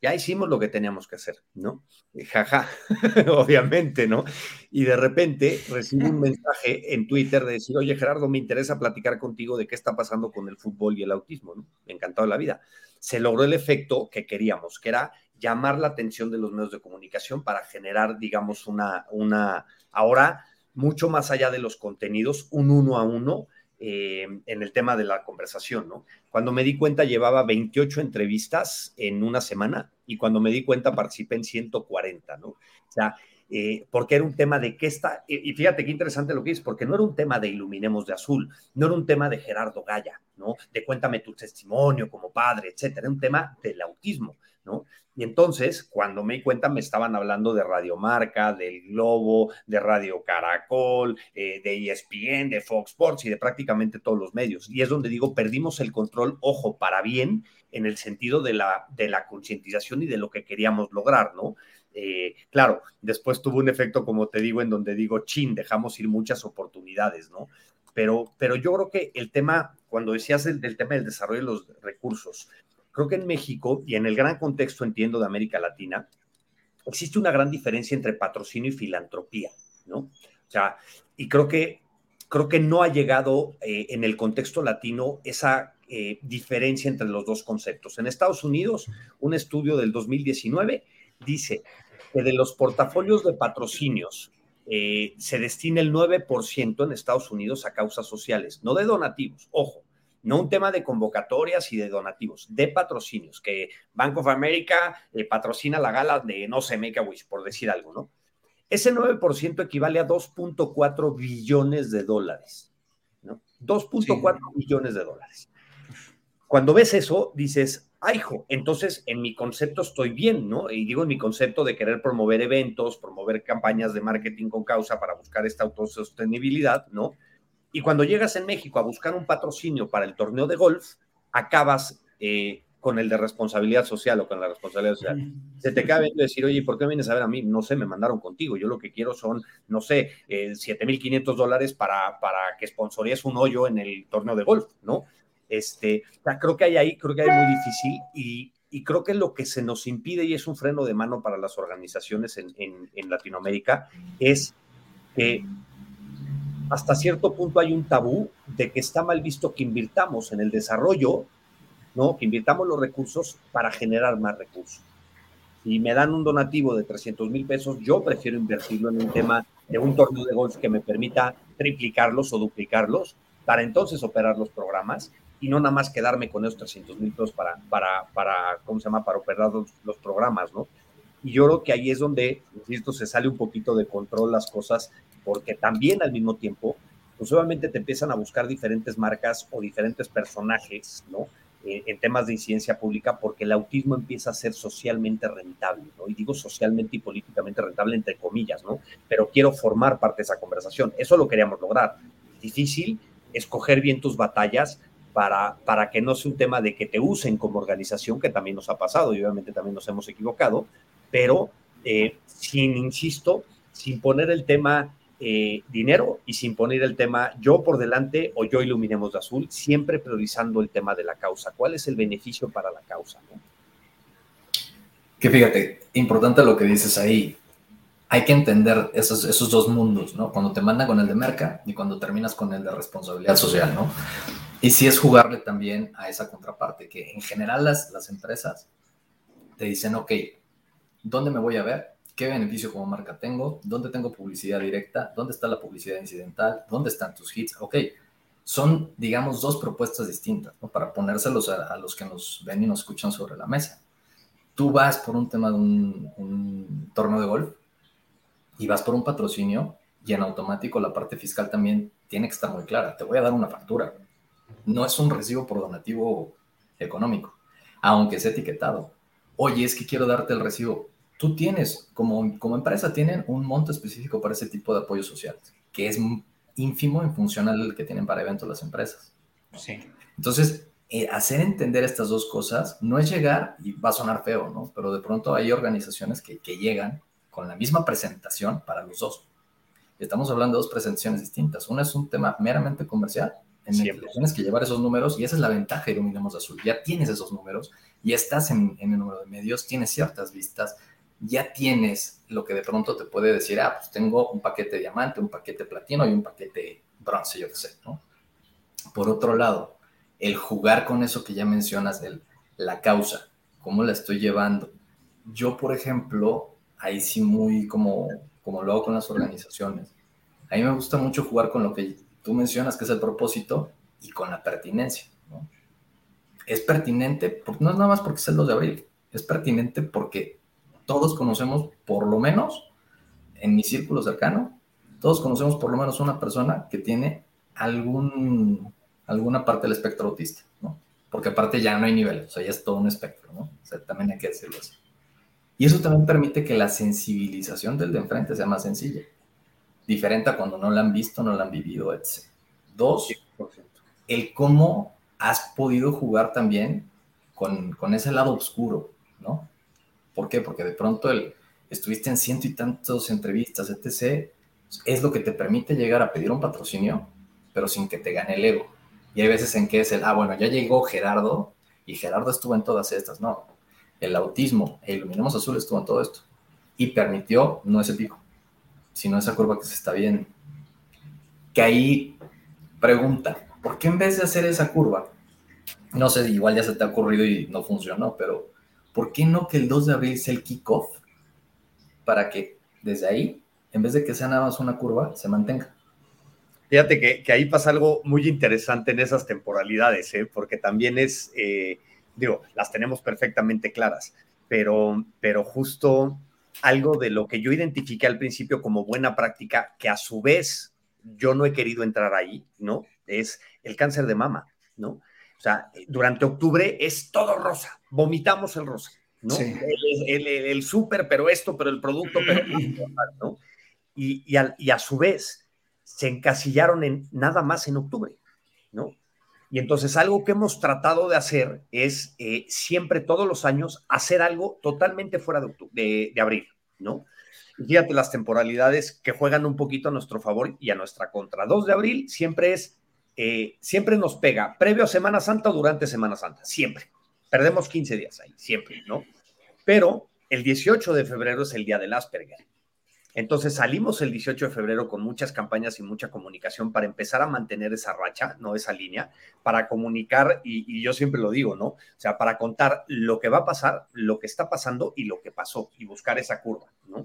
ya hicimos lo que teníamos que hacer, ¿no? Jaja, obviamente, ¿no? Y de repente recibo un mensaje en Twitter de decir, oye Gerardo, me interesa platicar contigo de qué está pasando con el fútbol y el autismo, ¿no? Encantado de la vida. Se logró el efecto que queríamos, que era llamar la atención de los medios de comunicación para generar, digamos, una, una, ahora, mucho más allá de los contenidos, un uno a uno eh, en el tema de la conversación, ¿no? Cuando me di cuenta llevaba 28 entrevistas en una semana y cuando me di cuenta participé en 140, ¿no? O sea, eh, porque era un tema de qué está, y fíjate qué interesante lo que es, porque no era un tema de Iluminemos de Azul, no era un tema de Gerardo Gaya, ¿no? De cuéntame tu testimonio como padre, etcétera, era un tema del autismo, Y entonces, cuando me di cuenta, me estaban hablando de Radio Marca, del Globo, de Radio Caracol, eh, de ESPN, de Fox Sports y de prácticamente todos los medios. Y es donde digo, perdimos el control, ojo, para bien, en el sentido de la, de la concientización y de lo que queríamos lograr, ¿no? Eh, claro, después tuvo un efecto, como te digo, en donde digo, chin, dejamos ir muchas oportunidades, ¿no? Pero, pero yo creo que el tema, cuando decías del tema del desarrollo de los recursos, Creo que en México y en el gran contexto, entiendo, de América Latina, existe una gran diferencia entre patrocinio y filantropía, ¿no? O sea, y creo que, creo que no ha llegado eh, en el contexto latino esa eh, diferencia entre los dos conceptos. En Estados Unidos, un estudio del 2019 dice que de los portafolios de patrocinios eh, se destina el 9% en Estados Unidos a causas sociales, no de donativos, ojo, no un tema de convocatorias y de donativos, de patrocinios, que Bank of America le patrocina la gala de, no sé, Make a Wish, por decir algo, ¿no? Ese 9% equivale a 2.4 billones de dólares, ¿no? 2.4 billones de dólares. Cuando ves eso, dices, ay, hijo, entonces en mi concepto estoy bien, ¿no? Y digo en mi concepto de querer promover eventos, promover campañas de marketing con causa para buscar esta autosostenibilidad, ¿no? Y cuando llegas en México a buscar un patrocinio para el torneo de golf, acabas eh, con el de responsabilidad social o con la responsabilidad social. Se te cabe decir, oye, ¿por qué vienes a ver a mí? No sé, me mandaron contigo. Yo lo que quiero son, no sé, eh, 7.500 dólares para, para que sponsoríes un hoyo en el torneo de golf, ¿no? Este, creo que hay ahí, creo que hay muy difícil y, y creo que lo que se nos impide y es un freno de mano para las organizaciones en, en, en Latinoamérica es que hasta cierto punto hay un tabú de que está mal visto que invirtamos en el desarrollo, ¿no? Que invirtamos los recursos para generar más recursos. Si me dan un donativo de 300 mil pesos, yo prefiero invertirlo en un tema de un torneo de golf que me permita triplicarlos o duplicarlos para entonces operar los programas y no nada más quedarme con esos 300 mil pesos para, para, para, ¿cómo se llama?, para operar los, los programas, ¿no? Y yo creo que ahí es donde, insisto, se sale un poquito de control las cosas, porque también al mismo tiempo, pues obviamente te empiezan a buscar diferentes marcas o diferentes personajes, ¿no? Eh, en temas de incidencia pública, porque el autismo empieza a ser socialmente rentable, ¿no? Y digo socialmente y políticamente rentable, entre comillas, ¿no? Pero quiero formar parte de esa conversación. Eso lo queríamos lograr. Difícil escoger bien tus batallas, para, para, que no sea un tema de que te usen como organización, que también nos ha pasado y obviamente también nos hemos equivocado, pero eh, sin, insisto, sin poner el tema eh, dinero y sin poner el tema yo por delante o yo iluminemos de azul, siempre priorizando el tema de la causa. ¿Cuál es el beneficio para la causa? ¿no? Que fíjate, importante lo que dices ahí. Hay que entender esos, esos dos mundos, ¿no? Cuando te mandan con el de merca y cuando terminas con el de responsabilidad social, ¿no? Y sí es jugarle también a esa contraparte, que en general las, las empresas te dicen, ok, ¿Dónde me voy a ver? ¿Qué beneficio como marca tengo? ¿Dónde tengo publicidad directa? ¿Dónde está la publicidad incidental? ¿Dónde están tus hits? Ok, son, digamos, dos propuestas distintas, ¿no? Para ponérselos a, a, los que nos ven y nos escuchan sobre la mesa. Tú vas por un tema de un, un torneo de golf y vas por un patrocinio y en automático la parte fiscal también tiene que estar muy clara. Te voy a dar una factura. No es un recibo por donativo económico, aunque sea etiquetado oye, es que quiero darte el recibo. Tú tienes, como, como empresa, tienen un monto específico para ese tipo de apoyo social, que es ínfimo en función al que tienen para eventos las empresas. Sí. Entonces, eh, hacer entender estas dos cosas no es llegar, y va a sonar feo, ¿no? Pero de pronto hay organizaciones que, que llegan con la misma presentación para los dos. Estamos hablando de dos presentaciones distintas. Una es un tema meramente comercial, en el que tienes que llevar esos números, y esa es la ventaja de Iluminemos Azul. Ya tienes esos números, y estás en, en, el número de medios, tienes ciertas vistas, ya tienes lo que de pronto te puede decir, ah, pues tengo un paquete diamante, un paquete platino y un paquete bronce, yo qué sé. Por otro lado, el jugar con eso que ya mencionas, el, la causa, cómo la estoy llevando. Yo, por ejemplo, ahí sí muy como, como lo hago con las organizaciones. A mí me gusta mucho jugar con lo que tú mencionas, que es el propósito, y con la pertinencia es pertinente, no es nada más porque es el 2 de abril, es pertinente porque todos conocemos, por lo menos, en mi círculo cercano, todos conocemos por lo menos una persona que tiene algún, alguna parte del espectro autista, ¿no? Porque aparte ya no hay nivel, o sea, ya es todo un espectro, ¿no? O sea, también hay que decirlo así. Y eso también permite que la sensibilización del de enfrente sea más sencilla. Diferente a cuando no la han visto, no la han vivido, etc. Dos, el cómo has podido jugar también con, con, ese lado oscuro, ¿no? ¿Por qué? Porque de pronto el, estuviste en ciento y tantos entrevistas, etc., es lo que te permite llegar a pedir un patrocinio, pero sin que te gane el ego. Y hay veces en que es el, ah, bueno, ya llegó Gerardo y Gerardo estuvo en todas estas. No, el autismo e Iluminemos Azul estuvo en todo esto. Y permitió no ese pico, sino esa curva que se está viendo. Que ahí pregunta, ¿por qué en vez de hacer esa curva, no sé, igual ya se te ha ocurrido y no funcionó, pero ¿por qué no que el 2 de abril sea el kickoff para que desde ahí, en vez de que sea nada más una curva, se mantenga? Fíjate que, que ahí pasa algo muy interesante en esas temporalidades, ¿eh? porque también es, eh, digo, las tenemos perfectamente claras, pero, pero justo algo de lo que yo identifiqué al principio como buena práctica, que a su vez yo no he querido entrar ahí, ¿no? Es el cáncer de mama, ¿no? O sea, durante octubre es todo rosa, vomitamos el rosa, ¿no? Sí. El, el, el, súper, pero esto, pero el producto, pero ¿no? Y, y, a, y, a, su vez se encasillaron en nada más en octubre, ¿no? Y entonces algo que hemos tratado de hacer es eh, siempre, todos los años, hacer algo totalmente fuera de, de, abril, ¿no? Fíjate las temporalidades que juegan un poquito a nuestro favor y a nuestra contra. 2 de abril siempre es, eh, siempre nos pega, previo a Semana Santa o durante Semana Santa, siempre. Perdemos 15 días ahí, siempre, ¿no? Pero el 18 de febrero es el día del Asperger. Entonces salimos el 18 de febrero con muchas campañas y mucha comunicación para empezar a mantener esa racha, no esa línea, para comunicar, y, yo siempre lo digo, ¿no? O sea, para contar lo que va a pasar, lo que está pasando y lo que pasó, y buscar esa curva, ¿no?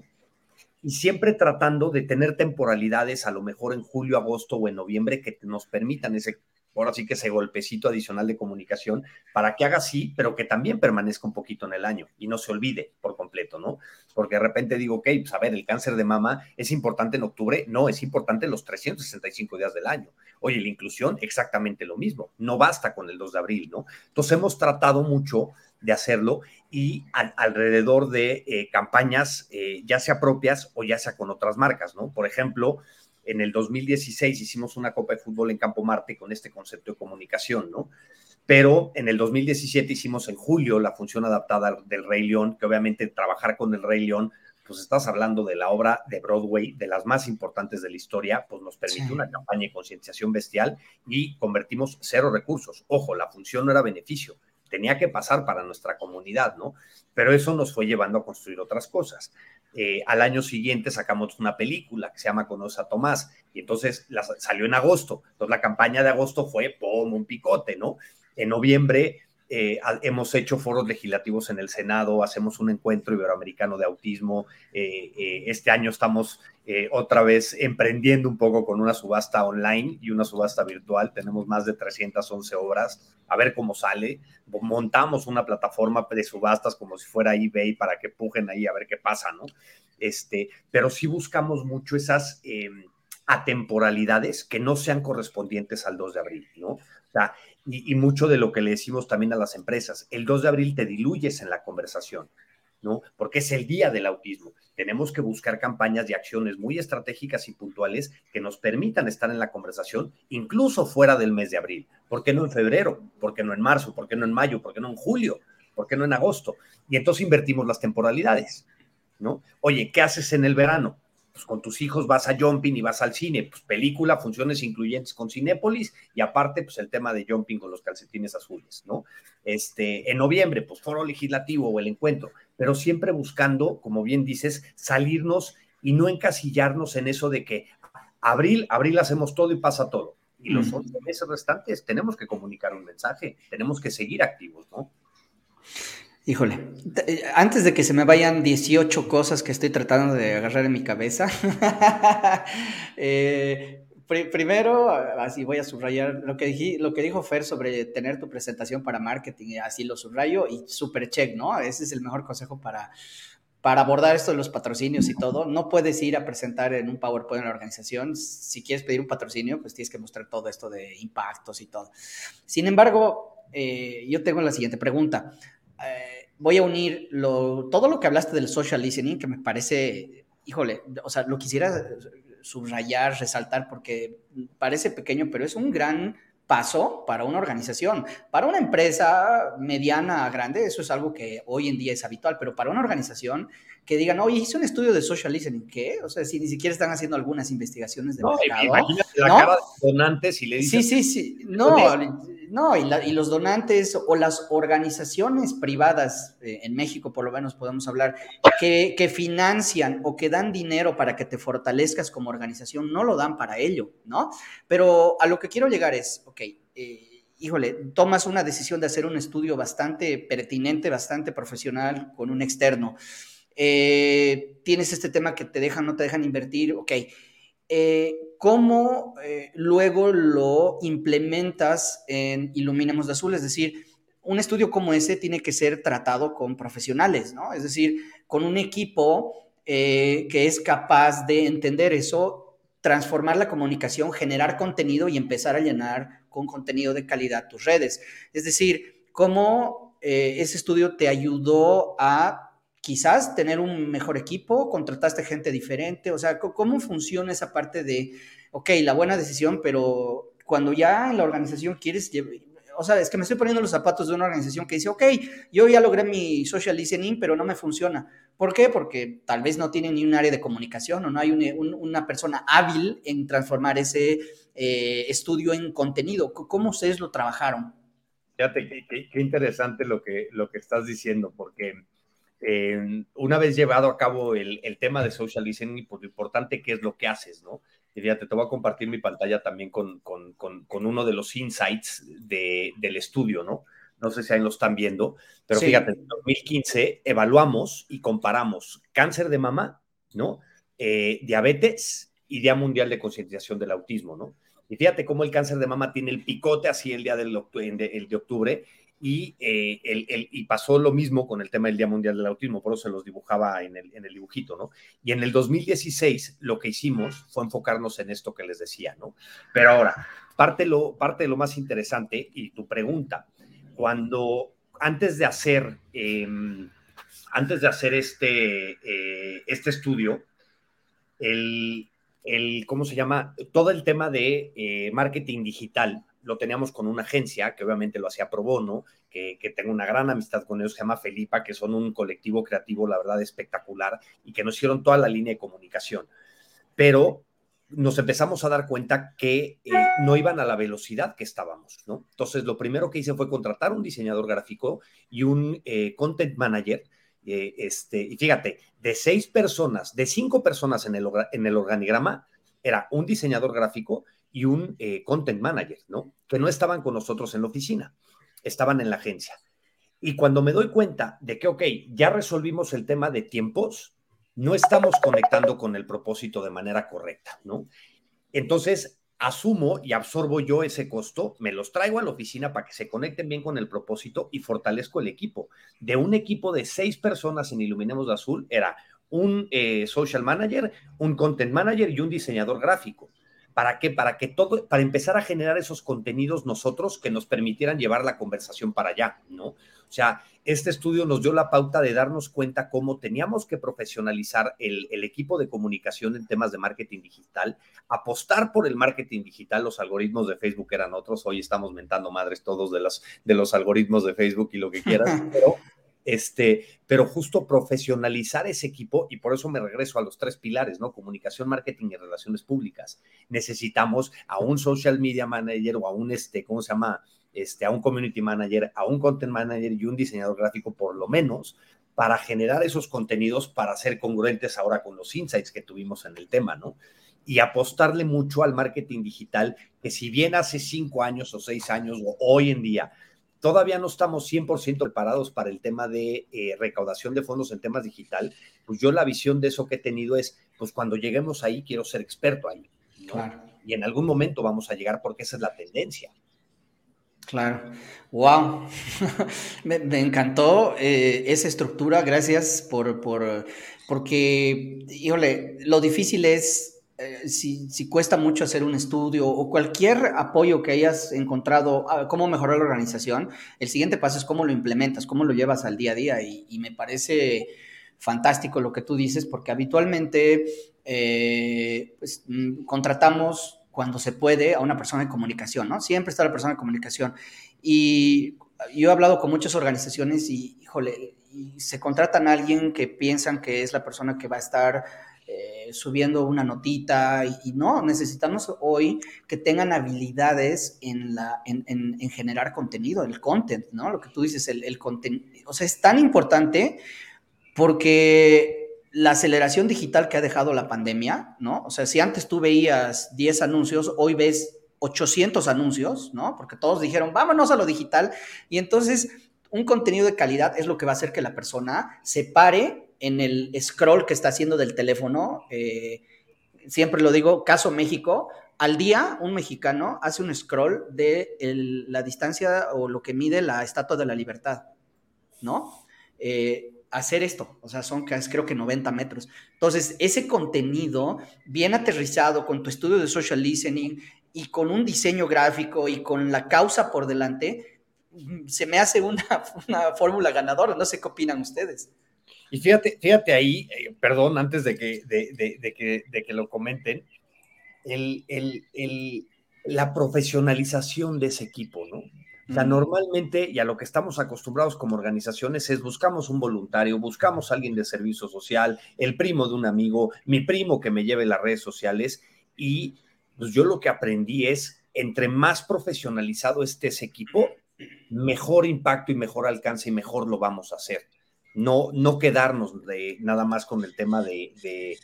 Y siempre tratando de tener temporalidades, a lo mejor en julio, agosto o en noviembre, que nos permitan ese ahora sí que ese golpecito adicional de comunicación para que haga sí, pero que también permanezca un poquito en el año y no se olvide por completo, ¿no? Porque de repente digo, ok, pues a ver, el cáncer de mama es importante en octubre, no, es importante en los 365 días del año. Oye, la inclusión, exactamente lo mismo, no basta con el 2 de abril, ¿no? Entonces hemos tratado mucho de hacerlo y alrededor de eh, campañas, eh, ya sea propias o ya sea con otras marcas, ¿no? Por ejemplo, en el 2016 hicimos una Copa de Fútbol en Campo Marte con este concepto de comunicación, ¿no? Pero en el 2017 hicimos en julio la función adaptada del Rey León, que obviamente trabajar con el Rey León, pues estás hablando de la obra de Broadway, de las más importantes de la historia, pues nos permitió una campaña de concienciación bestial y convertimos cero recursos. Ojo, la función no era beneficio, tenía que pasar para nuestra comunidad, ¿no? Pero eso nos fue llevando a construir otras cosas. Eh, al año siguiente sacamos una película que se llama Conoce a Tomás y entonces salió en agosto. Entonces la campaña de agosto fue ¡pum! un picote, ¿no? En noviembre eh, hemos hecho foros legislativos en el Senado, hacemos un encuentro iberoamericano de autismo. Eh, este año estamos otra vez emprendiendo un poco con una subasta online y una subasta virtual. Tenemos más de 311 obras, a ver cómo sale. Montamos una plataforma de subastas como si fuera eBay para que pujen ahí a ver qué pasa, ¿no? Este, pero sí buscamos mucho esas em, atemporalidades que no sean correspondientes al 2 de abril, ¿no? O sea, y, mucho de lo que le decimos también a las empresas, el 2 de abril te diluyes en la conversación, ¿no? Porque es el día del autismo. Tenemos que buscar campañas y acciones muy estratégicas y puntuales que nos permitan estar en la conversación, incluso fuera del mes de abril. ¿Por qué no en febrero? ¿Por qué no en marzo? ¿Por qué no en mayo? ¿Por qué no en julio? ¿Por qué no en agosto? Y entonces invertimos las temporalidades, ¿no? Oye, ¿qué haces en el verano? Pues con tus hijos vas a Jumping y vas al cine, pues película, funciones incluyentes con Cinépolis y aparte, pues el tema de Jumping con los calcetines azules, ¿no? Este, en noviembre, pues foro legislativo o el encuentro, pero siempre buscando, como bien dices, salirnos y no encasillarnos en eso de que abril, abril hacemos todo y pasa todo. Y los 11 meses restantes tenemos que comunicar un mensaje, tenemos que seguir activos, ¿no? Híjole, eh, antes de que se me vayan 18 cosas que estoy tratando de agarrar en mi cabeza, eh, primero, así voy a subrayar lo que, dije, lo que dijo Fer sobre tener tu presentación para marketing, así lo subrayo y super check, ¿no? Ese es el mejor consejo para, para abordar esto de los patrocinios y todo. No puedes ir a presentar en un PowerPoint en la organización. Si quieres pedir un patrocinio, pues tienes que mostrar todo esto de impactos y todo. Sin embargo, eh, yo tengo la siguiente pregunta. Eh, voy a unir todo lo que hablaste del social listening, que me parece, híjole, o sea, lo quisiera subrayar, resaltar, porque parece pequeño, pero es un gran paso para una organización. Para una empresa mediana, grande, eso es algo que hoy en día es habitual, pero para una organización que digan, oye, hice un estudio de social listening, ¿qué? O sea, si ni siquiera están haciendo algunas investigaciones de no, mercado. Imagínate la cara de donantes y le. Sí, sí, sí. No, no, y, los donantes o las organizaciones privadas, eh, en México por lo menos podemos hablar, que, que, financian o que dan dinero para que te fortalezcas como organización, no lo dan para ello, ¿no? Pero a lo que quiero llegar es, ok, eh, híjole, tomas una decisión de hacer un estudio bastante pertinente, bastante profesional con un externo. Eh, tienes este tema que te dejan, no te dejan invertir, ok. Eh, ¿Cómo eh, luego lo implementas en Iluminemos de Azul? Es decir, un estudio como ese tiene que ser tratado con profesionales, ¿no? Es decir, con un equipo que es capaz de entender eso, transformar la comunicación, generar contenido y empezar a llenar con contenido de calidad tus redes. Es decir, cómo ese estudio te ayudó a quizás tener un mejor equipo, contrataste gente diferente, o sea, ¿cómo funciona esa parte de, ok, la buena decisión, pero cuando ya en la organización quieres o sea, es que me estoy poniendo los zapatos de una organización que dice, ok, yo ya logré mi social listening, pero no me funciona. ¿Por qué? Porque tal vez no tiene ni un área de comunicación o no hay una persona hábil en transformar ese eh, estudio en contenido. ¿Cómo ustedes lo trabajaron? Fíjate, qué, qué, interesante lo que, lo que estás diciendo, porque eh, una vez llevado a cabo el, el, tema de social listening, pues lo importante que es lo que haces, ¿no? Y fíjate, te voy a compartir mi pantalla también con, con, con, uno de los insights de, del estudio, ¿no? No sé si ahí lo están viendo, pero fíjate, en 2015 evaluamos y comparamos cáncer de mama, ¿no? Eh, diabetes y Día Mundial de Concientización del Autismo, ¿no? Y fíjate cómo el cáncer de mama tiene el picote así el día del, el de octubre y, eh, el, y pasó lo mismo con el tema del Día Mundial del Autismo, por eso se los dibujaba en el, en el dibujito, ¿no? Y en el 2016 lo que hicimos fue enfocarnos en esto que les decía, ¿no? Pero ahora, parte, lo, parte de lo más interesante y tu pregunta, cuando antes de hacer, em, antes de hacer este, eh, este estudio, el, el, ¿cómo se llama? Todo el tema de eh, marketing digital lo teníamos con una agencia que obviamente lo hacía pro bono, que, tengo una gran amistad con ellos, se llama Felipa, que son un colectivo creativo, la verdad, espectacular y que nos hicieron toda la línea de comunicación. Pero nos empezamos a dar cuenta que eh, no iban a la velocidad que estábamos, ¿no? Entonces, lo primero que hice fue contratar un diseñador gráfico y un eh, content manager. Eh, este, y fíjate, de seis personas, de cinco personas en el, en el organigrama, era un diseñador gráfico y un eh, content manager, ¿no? Que no estaban con nosotros en la oficina, estaban en la agencia. Y cuando me doy cuenta de que, ok, ya resolvimos el tema de tiempos, no estamos conectando con el propósito de manera correcta, ¿no? Entonces, asumo y absorbo yo ese costo, me los traigo a la oficina para que se conecten bien con el propósito y fortalezco el equipo. De un equipo de seis personas en Iluminemos de Azul, era un eh, social manager, un content manager y un diseñador gráfico. ¿Para qué? Para que todo, para empezar a generar esos contenidos nosotros que nos permitieran llevar la conversación para allá, ¿no? O sea, este estudio nos dio la pauta de darnos cuenta cómo teníamos que profesionalizar el, el, equipo de comunicación en temas de marketing digital, apostar por el marketing digital, los algoritmos de Facebook eran otros, hoy estamos mentando madres todos de los, de los algoritmos de Facebook y lo que quieras, pero este, pero justo profesionalizar ese equipo y por eso me regreso a los tres pilares, ¿no? Comunicación, marketing y relaciones públicas. Necesitamos a un social media manager o a un, este, ¿cómo se llama? Este, a un community manager, a un content manager y un diseñador gráfico por lo menos para generar esos contenidos para ser congruentes ahora con los insights que tuvimos en el tema, ¿no? Y apostarle mucho al marketing digital, que si bien hace cinco años o seis años o hoy en día todavía no estamos 100% preparados para el tema de eh, recaudación de fondos en temas digital, pues yo la visión de eso que he tenido es, pues cuando lleguemos ahí, quiero ser experto ahí. Claro. Y en algún momento vamos a llegar porque esa es la tendencia. Claro. Wow. me, encantó eh, esa estructura. Gracias por, por, porque, híjole, lo difícil es eh, si, cuesta mucho hacer un estudio o cualquier apoyo que hayas encontrado, ah, cómo mejorar la organización, el siguiente paso es cómo lo implementas, cómo lo llevas al día a día. Y, me parece fantástico lo que tú dices, porque habitualmente eh, pues, mm, contratamos cuando se puede a una persona de comunicación, ¿no? Siempre está la persona de comunicación. Y yo he hablado con muchas organizaciones y, híjole, y se contratan a alguien que piensan que es la persona que va a estar eh, subiendo una notita y, no, necesitamos hoy que tengan habilidades en, la, en, en, generar contenido, el content, ¿no? Lo que tú dices, el, el contenido, o sea, es tan importante porque la aceleración digital que ha dejado la pandemia, ¿no? O sea, si antes tú veías 10 anuncios, hoy ves 800 anuncios, ¿no? Porque todos dijeron, vámonos a lo digital. Y entonces, un contenido de calidad es lo que va a hacer que la persona se pare en el scroll que está haciendo del teléfono, eh, siempre lo digo, caso México, al día un mexicano hace un scroll de la distancia o lo que mide la Estatua de la Libertad, ¿no? Eh, hacer esto, o sea, son creo que 90 metros. Entonces, ese contenido bien aterrizado con tu estudio de social listening y con un diseño gráfico y con la causa por delante, se me hace una, una fórmula ganadora. No sé qué opinan ustedes. Y fíjate, fíjate ahí, eh, perdón, antes de que, de, de, que, de que lo comenten, el, el, el, la profesionalización de ese equipo, ¿no? O sea, normalmente, y a lo que estamos acostumbrados como organizaciones, es buscamos un voluntario, buscamos a alguien de servicio social, el primo de un amigo, mi primo que me lleve las redes sociales, y pues yo lo que aprendí es, entre más profesionalizado esté ese equipo, mejor impacto y mejor alcance y mejor lo vamos a hacer. No, no quedarnos de, nada más con el tema de,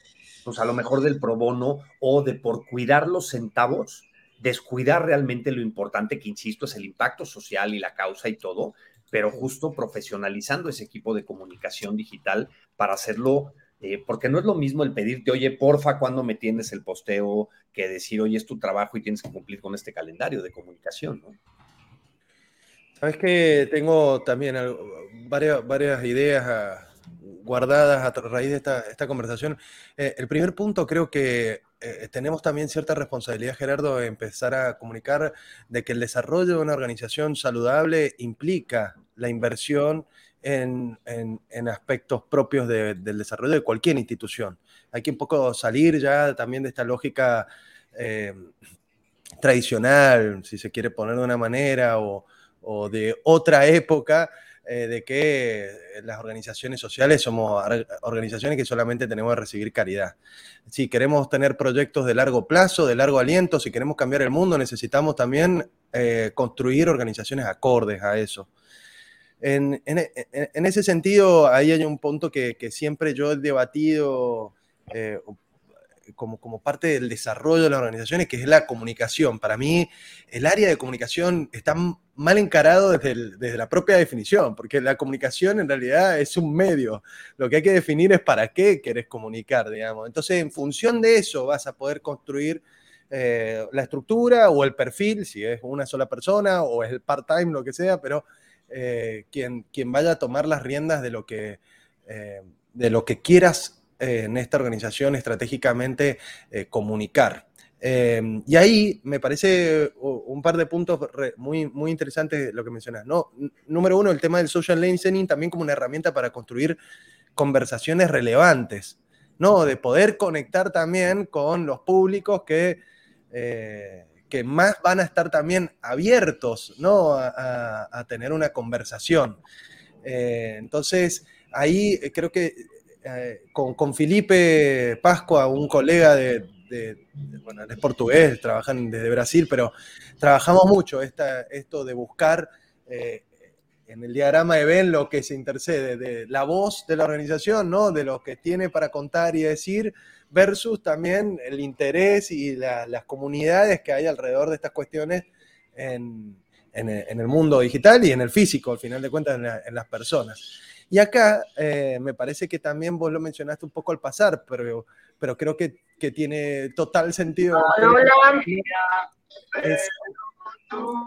pues a lo mejor del pro bono o de por cuidar los centavos, descuidar realmente lo importante que, insisto, es el impacto social y la causa y todo, pero justo profesionalizando ese equipo de comunicación digital para hacerlo, eh, porque no es lo mismo el pedirte, oye, porfa, cuando me tienes el posteo, que decir, oye, es tu trabajo y tienes que cumplir con este calendario de comunicación, ¿no? Sabes que tengo también varias, ideas ah, guardadas a raíz de esta, conversación. Eh, el primer punto creo que eh, tenemos también cierta responsabilidad, Gerardo, de empezar a comunicar de que el desarrollo de una organización saludable implica la inversión en, aspectos propios del desarrollo de cualquier institución. Hay que un poco salir ya también de esta lógica eh, tradicional, si se quiere poner de una manera, o, o de otra época, eh, de que las organizaciones sociales somos organizaciones que solamente tenemos que recibir caridad. Si queremos tener proyectos de largo plazo, de largo aliento, si queremos cambiar el mundo, necesitamos también eh, construir organizaciones acordes a eso. En, ese sentido, ahí hay un punto que, siempre yo he debatido eh, como, como parte del desarrollo de las organizaciones, que es la comunicación. Para mí, el área de comunicación está mal encarado desde, desde, la propia definición, porque la comunicación en realidad es un medio. Lo que hay que definir es para qué querés comunicar, digamos. Entonces, en función de eso vas a poder construir eh, la estructura o el perfil, si es una sola persona o es el part-time, lo que sea, pero eh, quien, quien vaya a tomar las riendas de lo que, eh, de lo que quieras en esta organización estratégicamente eh, comunicar. Em, y ahí me parece un par de puntos muy, muy interesantes lo que mencionas. ¿no? Número uno, el tema del social listening también como una herramienta para construir conversaciones relevantes, ¿no? de poder conectar también con los públicos que, eh, que más van a estar también abiertos ¿no? a, tener una conversación. Eh, entonces, ahí creo que eh, con, con, Felipe Pascua, un colega de, bueno, él es portugués, trabajan desde Brasil, pero trabajamos mucho esta, esto de buscar eh, en el diagrama de Ben lo que se intercede de la voz de la organización, ¿no? de lo que tiene para contar y decir, versus también el interés y las comunidades que hay alrededor de estas cuestiones en, el mundo digital y en el físico, al final de cuentas, en las personas. Y acá eh, me parece que también vos lo mencionaste un poco al pasar, pero, pero creo que, que tiene total sentido.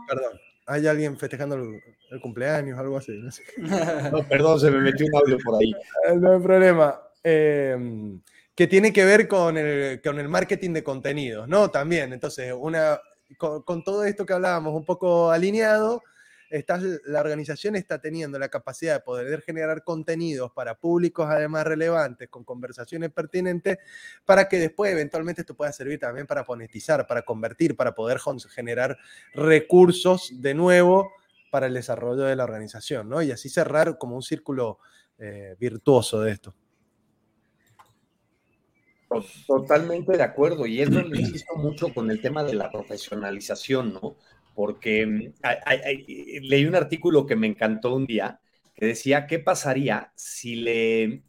perdón, hay alguien festejando el, cumpleaños, algo así. No, perdón, se me metió un audio por ahí. Eh, no hay problema. Eh, que tiene que ver con el, con el marketing de contenidos, ¿no? También, entonces, una, con, con todo esto que hablábamos, un poco alineado, la organización está teniendo la capacidad de poder generar contenidos para públicos además relevantes, con conversaciones pertinentes, para que después eventualmente esto pueda servir también para monetizar, para convertir, para poder generar recursos de nuevo para el desarrollo de la organización, ¿no? Y así cerrar como un círculo eh, virtuoso de esto. Totalmente de acuerdo, y es donde insisto mucho con el tema de la profesionalización, ¿no? Porque leí un artículo que me encantó un día que decía, ¿qué pasaría si le,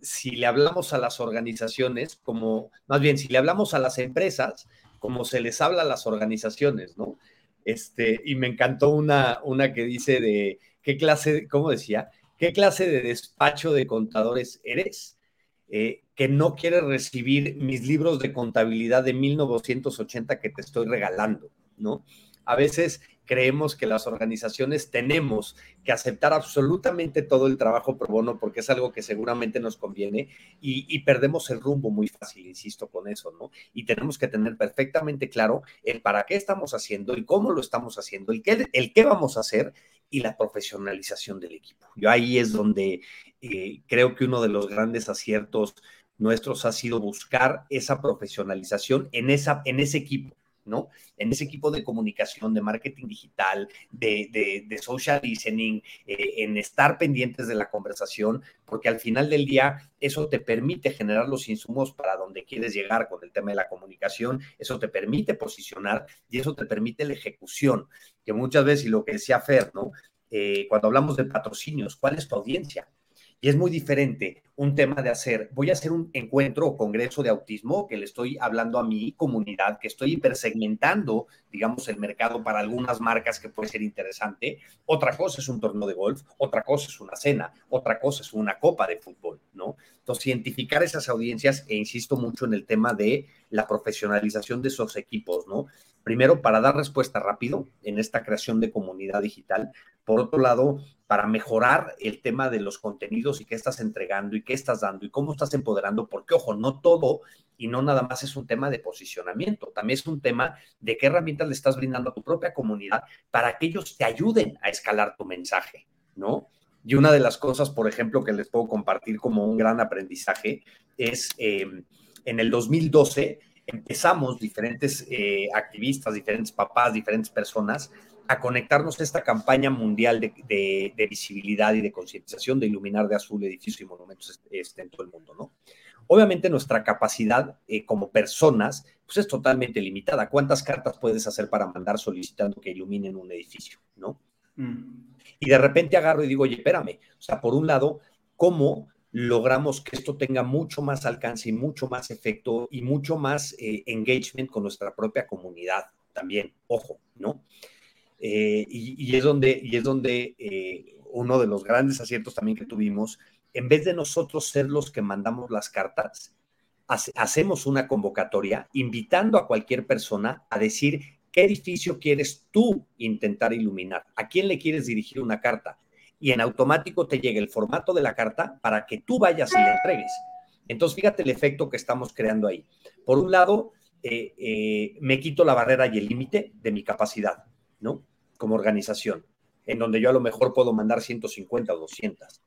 si le hablamos a las organizaciones como, más bien, si le hablamos a las empresas como se les habla a las organizaciones, ¿no? Este, y me encantó una, una que dice de, ¿qué clase, cómo decía? ¿Qué clase de despacho de contadores eres? Eh, que no quieres recibir mis libros de contabilidad de 1980 que te estoy regalando, ¿no? A veces creemos que las organizaciones tenemos que aceptar absolutamente todo el trabajo pro bono porque es algo que seguramente nos conviene y, perdemos el rumbo muy fácil, insisto con eso, ¿no? Y tenemos que tener perfectamente claro el para qué estamos haciendo, y cómo lo estamos haciendo, el qué, el qué vamos a hacer y la profesionalización del equipo. Yo ahí es donde eh, creo que uno de los grandes aciertos nuestros ha sido buscar esa profesionalización en, esa, en ese equipo ¿no? En ese equipo de comunicación, de marketing digital, de, social listening, eh, en estar pendientes de la conversación, porque al final del día eso te permite generar los insumos para donde quieres llegar con el tema de la comunicación, eso te permite posicionar y eso te permite la ejecución, que muchas veces, y lo que decía Fer, ¿no? Eh, cuando hablamos de patrocinios, ¿cuál es tu audiencia? Y es muy diferente un tema de hacer, voy a hacer un encuentro o congreso de autismo que le estoy hablando a mi comunidad, que estoy hipersegmentando, digamos, el mercado para algunas marcas que puede ser interesante. Otra cosa es un torneo de golf, otra cosa es una cena, otra cosa es una copa de fútbol, ¿no? Entonces, identificar esas audiencias, e insisto mucho en el tema de la profesionalización de esos equipos, ¿no? Primero, para dar respuesta rápido en esta creación de comunidad digital. Por otro lado, para mejorar el tema de los contenidos y qué estás entregando y qué estás dando y cómo estás empoderando, porque ojo, no todo y no nada más es un tema de posicionamiento, también es un tema de qué herramientas le estás brindando a tu propia comunidad para que ellos te ayuden a escalar tu mensaje, ¿no? Y una de las cosas, por ejemplo, que les puedo compartir como un gran aprendizaje es eh, en el 2012 empezamos diferentes eh, activistas, diferentes papás, diferentes personas a conectarnos a esta campaña mundial de, visibilidad y de concientización de iluminar de azul edificios y monumentos este, en todo el mundo, ¿no? Obviamente nuestra capacidad eh, como personas pues es totalmente limitada. ¿Cuántas cartas puedes hacer para mandar solicitando que iluminen un edificio, no? Mm. Y de repente agarro y digo, oye, espérame, o sea, por un lado, ¿cómo logramos que esto tenga mucho más alcance y mucho más efecto y mucho más eh, engagement con nuestra propia comunidad también, ojo, ¿no? Eh, y, es donde, y es donde eh, uno de los grandes aciertos también que tuvimos, en vez de nosotros ser los que mandamos las cartas, hacemos una convocatoria invitando a cualquier persona a decir qué edificio quieres tú intentar iluminar, a quién le quieres dirigir una carta y en automático te llega el formato de la carta para que tú vayas y le entregues. Entonces, fíjate el efecto que estamos creando ahí. Por un lado, eh, me quito la barrera y el límite de mi capacidad, ¿no? Como organización, en donde yo a lo mejor puedo mandar 150 o 200.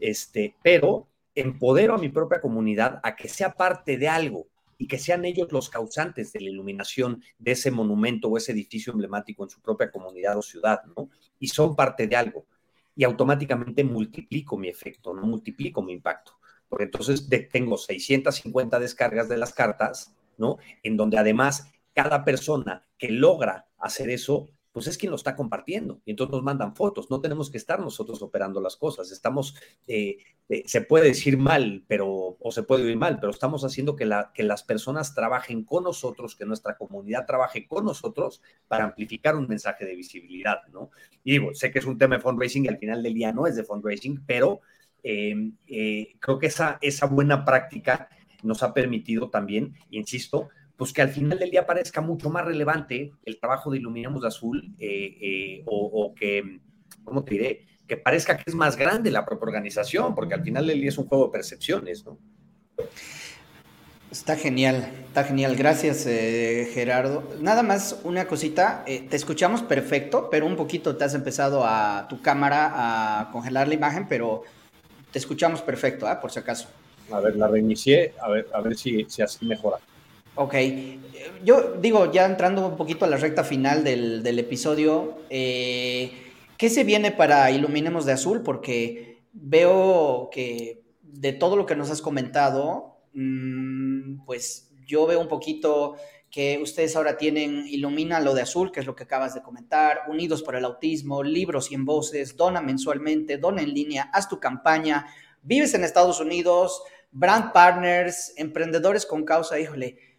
Este, pero empodero a mi propia comunidad a que sea parte de algo y que sean ellos los causantes de la iluminación de ese monumento o ese edificio emblemático en su propia comunidad o ciudad, ¿no? Y son parte de algo y automáticamente multiplico mi efecto, no multiplico mi impacto. Porque entonces tengo 650 descargas de las cartas, ¿no? En donde además cada persona que logra hacer eso pues es quien lo está compartiendo. Y entonces nos mandan fotos. No tenemos que estar nosotros operando las cosas. Estamos, eh, eh, se puede decir mal, pero, o se puede oír mal, pero estamos haciendo que, la, que las personas trabajen con nosotros, que nuestra comunidad trabaje con nosotros para amplificar un mensaje de visibilidad, ¿no? Y digo, sé que es un tema de fundraising y al final del día no es de fundraising, pero eh, creo que esa buena práctica nos ha permitido también, insisto, pues que al final del día parezca mucho más relevante el trabajo de Iluminamos de Azul eh, eh, o, que, ¿cómo te diré? Que parezca que es más grande la propia organización, porque al final del día es un juego de percepciones, ¿no? Está genial, está genial. Gracias, eh, Gerardo. Nada más una cosita, te escuchamos perfecto, pero un poquito te has empezado a tu cámara a congelar la imagen, pero te escuchamos perfecto, ¿eh? por si acaso. A ver, la reinicié, a ver, a ver si, si así mejora. Ok, yo digo, ya entrando un poquito a la recta final del, episodio, eh, ¿qué se viene para Iluminemos de Azul? Porque veo que de todo lo que nos has comentado, mm, pues yo veo un poquito que ustedes ahora tienen Ilumina lo de Azul, que es lo que acabas de comentar, Unidos por el Autismo, Libros y en Voces, Dona mensualmente, Dona en línea, haz tu campaña, vives en Estados Unidos, brand partners, emprendedores con causa, híjole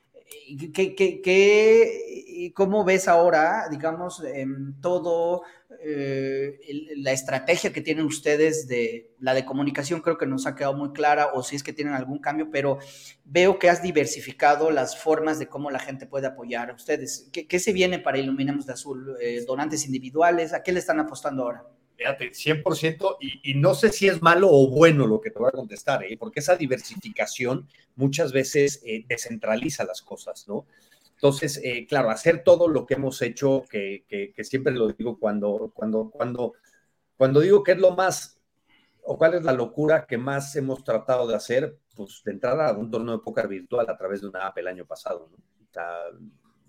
¿Qué, qué, qué, cómo ves ahora, digamos, todo eh, la estrategia que tienen ustedes de la de comunicación? Creo que nos ha quedado muy clara, o si es que tienen algún cambio, pero veo que has diversificado las formas de cómo la gente puede apoyar a ustedes. ¿Qué, se viene para Iluminemos de Azul? Eh, ¿Donantes individuales? ¿A qué le están apostando ahora? Fíjate, 100%, y, y, no sé si es malo o bueno lo que te voy a contestar, ¿eh? porque esa diversificación muchas veces eh, descentraliza las cosas, ¿no? Entonces, eh, claro, hacer todo lo que hemos hecho, que, que, siempre lo digo cuando, cuando, cuando, cuando digo que es lo más, o cuál es la locura que más hemos tratado de hacer, pues de entrada a un torneo de póker virtual a través de una app el año pasado, ¿no?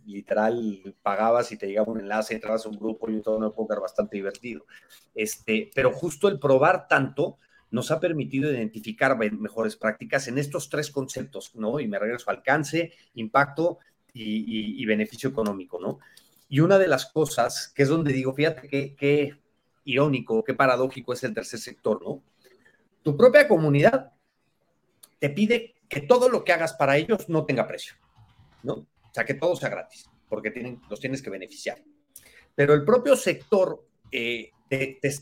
Literal pagabas y te llegaba un enlace, entrabas a un grupo y un torneo póker bastante divertido. Este, pero justo el probar tanto nos ha permitido identificar mejores prácticas en estos tres conceptos, ¿no? Y me regreso alcance, impacto y, beneficio económico, ¿no? Y una de las cosas que es donde digo, fíjate qué irónico, qué paradójico es el tercer sector, ¿no? Tu propia comunidad te pide que todo lo que hagas para ellos no tenga precio, ¿no? O sea, que todo sea gratis, porque tienen, los tienes que beneficiar. Pero el propio sector eh,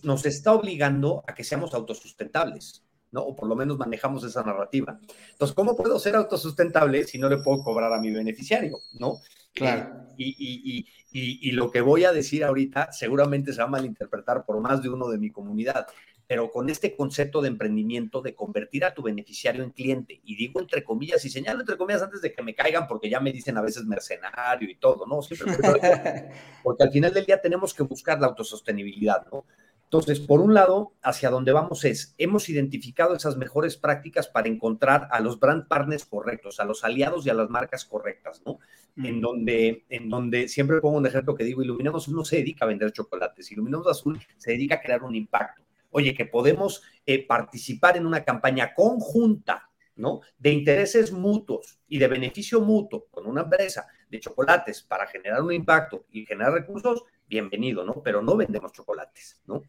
nos está obligando a que seamos autosustentables, ¿no? O por lo menos manejamos esa narrativa. Entonces, ¿cómo puedo ser autosustentable si no le puedo cobrar a mi beneficiario, ¿no? Claro. Eh, y, y, lo que voy a decir ahorita seguramente se va a malinterpretar por más de uno de mi comunidad, pero con este concepto de emprendimiento de convertir a tu beneficiario en cliente, y digo entre comillas y señalo entre comillas antes de que me caigan porque ya me dicen a veces mercenario y todo, ¿no? Siempre, porque al final del día tenemos que buscar la autosostenibilidad, ¿no? Entonces, por un lado, hacia donde vamos es, hemos identificado esas mejores prácticas para encontrar a los brand partners correctos, a los aliados y a las marcas correctas, ¿no? En, donde, en donde siempre pongo un ejemplo que digo, Iluminamos no se dedica a vender chocolates, Iluminamos Azul se dedica a crear un impacto oye, que podemos eh, participar en una campaña conjunta, ¿no? De intereses mutuos y de beneficio mutuo con una empresa de chocolates para generar un impacto y generar recursos, bienvenido, ¿no? Pero no vendemos chocolates, ¿no?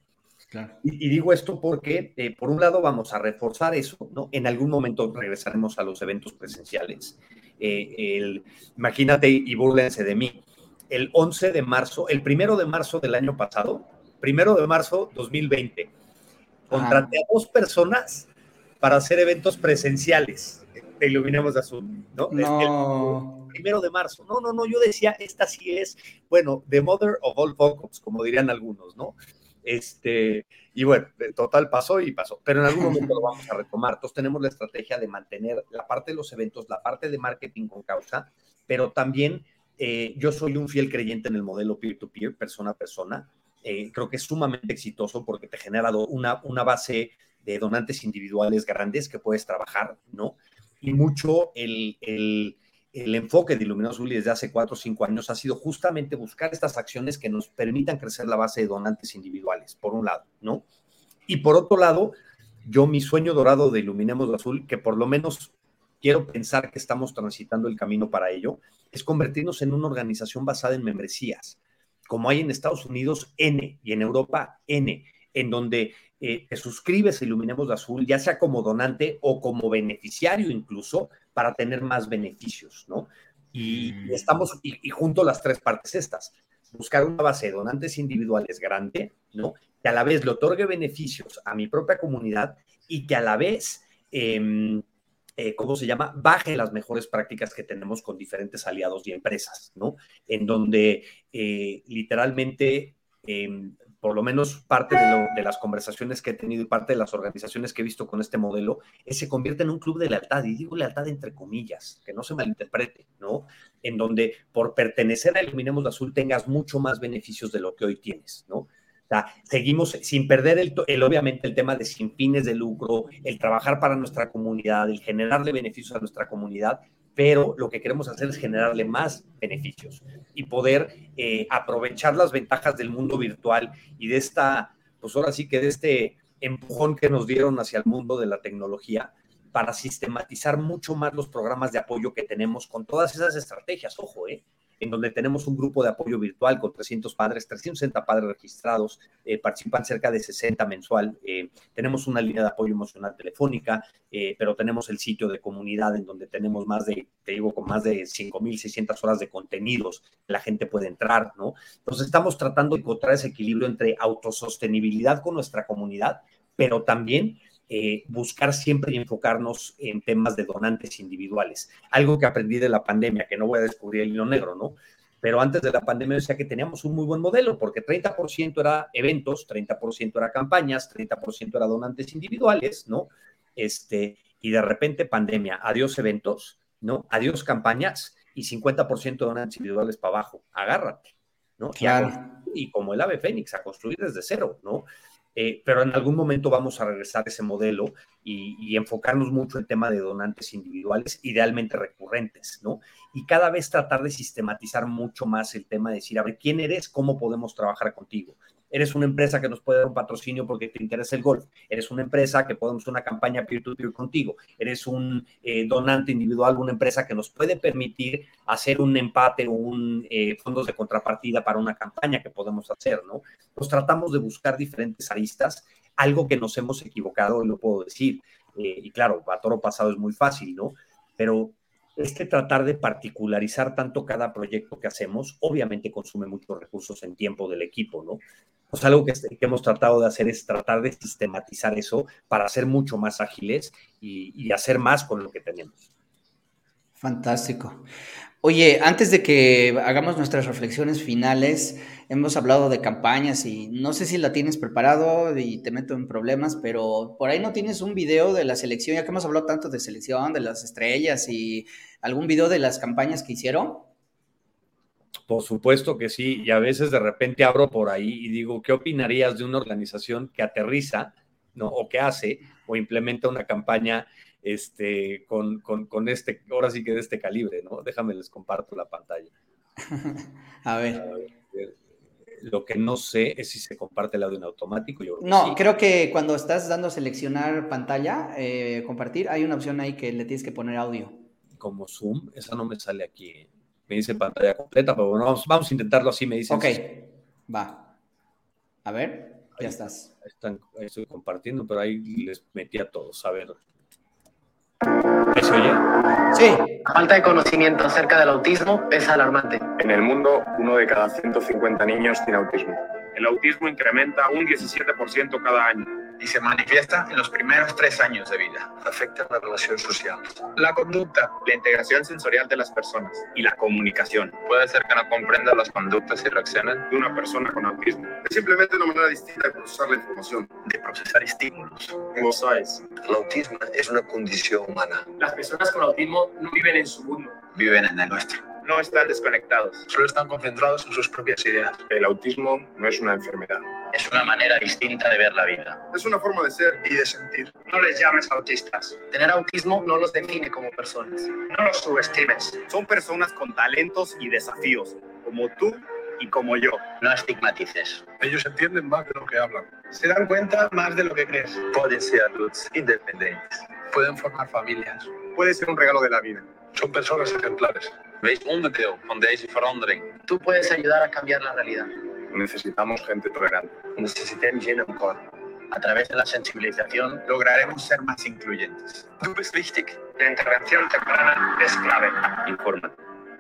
Y, digo esto porque, eh, por un lado, vamos a reforzar eso, ¿no? En algún momento regresaremos a los eventos presenciales. Eh, imagínate y búrlense de mí. El 11 de marzo, el primero de marzo del año pasado, primero de marzo 2020, Contraté a dos personas para hacer eventos presenciales de Iluminemos Azul, ¿no? no. El primero de marzo. No, no, no, yo decía, esta sí es, bueno, the mother of all focus, como dirían algunos, ¿no? Este, y bueno, total pasó y pasó, pero en algún momento lo vamos a retomar. Entonces tenemos la estrategia de mantener la parte de los eventos, la parte de marketing con causa, pero también eh, yo soy un fiel creyente en el modelo peer-to-peer, persona a persona. Eh, creo que es sumamente exitoso porque te genera una, una base de donantes individuales grandes que puedes trabajar, ¿no? Y mucho el, el, el enfoque de Iluminados Azul desde hace cuatro o cinco años ha sido justamente buscar estas acciones que nos permitan crecer la base de donantes individuales, por un lado, ¿no? Y por otro lado, yo mi sueño dorado de Iluminemos Azul, que por lo menos quiero pensar que estamos transitando el camino para ello, es convertirnos en una organización basada en membresías como hay en Estados Unidos N y en Europa N, en donde eh, te suscribes a Iluminemos de Azul, ya sea como donante o como beneficiario incluso, para tener más beneficios, ¿no? Y, mm. estamos, y, junto las tres partes estas, buscar una base de donantes individuales grande, ¿no? Que a la vez le otorgue beneficios a mi propia comunidad y que a la vez... Em, eh, ¿cómo se llama? Baje las mejores prácticas que tenemos con diferentes aliados y empresas, ¿no? En donde eh, literalmente, em, por lo menos parte de, las conversaciones que he tenido y parte de las organizaciones que he visto con este modelo, se convierte en un club de lealtad, y digo lealtad entre comillas, que no se malinterprete, ¿no? En donde por pertenecer a Iluminemos Azul tengas mucho más beneficios de lo que hoy tienes, ¿no? O sea, seguimos sin perder el, obviamente el tema de sin fines de lucro, el trabajar para nuestra comunidad, el generarle beneficios a nuestra comunidad, pero lo que queremos hacer es generarle más beneficios y poder eh, aprovechar las ventajas del mundo virtual y de esta, pues ahora sí que de este empujón que nos dieron hacia el mundo de la tecnología para sistematizar mucho más los programas de apoyo que tenemos con todas esas estrategias. Ojo, ¿eh? En donde tenemos un grupo de apoyo virtual con 300 padres, 360 padres registrados, eh, participan cerca de 60 mensual. Eh, tenemos una línea de apoyo emocional telefónica, eh, pero tenemos el sitio de comunidad en donde tenemos más de, te digo, con más de 5.600 horas de contenidos, la gente puede entrar, ¿no? Entonces estamos tratando de encontrar ese equilibrio entre autosostenibilidad con nuestra comunidad, pero también eh, buscar siempre y enfocarnos en temas de donantes individuales. Algo que aprendí de la pandemia, que no voy a descubrir el hilo negro, ¿no? Pero antes de la pandemia decía que teníamos un muy buen modelo, porque 30% era eventos, 30% era campañas, 30% era donantes individuales, ¿no? Este, y de repente pandemia, adiós eventos, ¿no? Adiós campañas y 50% donantes individuales para abajo. Agárrate, ¿no? Y, y como el ave fénix, a construir desde cero, ¿no? Eh, pero en algún momento vamos a regresar a ese modelo y, enfocarnos mucho en el tema de donantes individuales, idealmente recurrentes, ¿no? Y cada vez tratar de sistematizar mucho más el tema de decir, a ver, ¿quién eres? ¿Cómo podemos trabajar contigo? Eres una empresa que nos puede dar un patrocinio porque te interesa el golf. Eres una empresa que podemos una campaña peer-to-peer contigo. Eres un eh, donante individual, una empresa que nos puede permitir hacer un empate o un eh, fondos de contrapartida para una campaña que podemos hacer, ¿no? Nos tratamos de buscar diferentes aristas, algo que nos hemos equivocado, lo puedo decir. Eh, y claro, a toro pasado es muy fácil, ¿no? Pero es que tratar de particularizar tanto cada proyecto que hacemos, obviamente consume muchos recursos en tiempo del equipo, ¿no? Pues algo que, hemos tratado de hacer es tratar de sistematizar eso para ser mucho más ágiles y hacer más con lo que tenemos. Fantástico. Oye, antes de que hagamos nuestras reflexiones finales, hemos hablado de campañas y no sé si la tienes preparado y te meto en problemas, pero por ahí no tienes un video de la selección, ya que hemos hablado tanto de selección, de las estrellas y algún video de las campañas que hicieron. Por supuesto que sí, y a veces de repente abro por ahí y digo, ¿qué opinarías de una organización que aterriza, ¿no? O que hace o implementa una campaña este, con, con, este, ahora sí que de este calibre, ¿no? Déjame les comparto la pantalla. A ver. Lo que no sé es si se comparte el audio en automático. no, creo que cuando estás dando seleccionar pantalla, eh, compartir, hay una opción ahí que le tienes que poner audio. Como Zoom, esa no me sale aquí. Me dice pantalla completa, pero bueno, vamos, a intentarlo así, me dice. Ok, va. A ver, ya estás. Ahí estoy compartiendo, pero ahí les metí a todos. A ver, Sí. La falta de conocimiento acerca del autismo es alarmante. En el mundo, uno de cada 150 niños tiene autismo. El autismo incrementa un 17% cada año y se manifiesta en los primeros tres años de vida. Afecta la relación social, la conducta, la integración sensorial de las personas y la comunicación. Puede ser que no comprenda las conductas y reacciones de una persona con autismo. Es simplemente una manera distinta de procesar la información, de procesar estímulos. ¿Cómo sabes? El autismo es una condición humana. Las personas con autismo no viven en su mundo, viven en el nuestro no están desconectados. Solo están concentrados en sus propias ideas. El autismo no es una enfermedad. Es una manera distinta de ver la vida. Es una forma de ser y de sentir. No les llames autistas. Tener autismo no los define como personas. No los subestimes. Son personas con talentos y desafíos, como tú y como yo. No estigmatices. Ellos entienden más de lo que hablan. Se dan cuenta más de lo que crees. Pueden ser adultos independientes. Pueden formar familias. Puede ser un regalo de la vida. Son personas ejemplares. Wees onderdeel van deze verandering. Tú puedes ayudar a cambiar la realidad. Necesitamos gente tolerante. Necesitamos gente A través de la sensibilización lograremos ser más incluyentes. Tú eres wichtig. La intervención temprana es clave. Informa.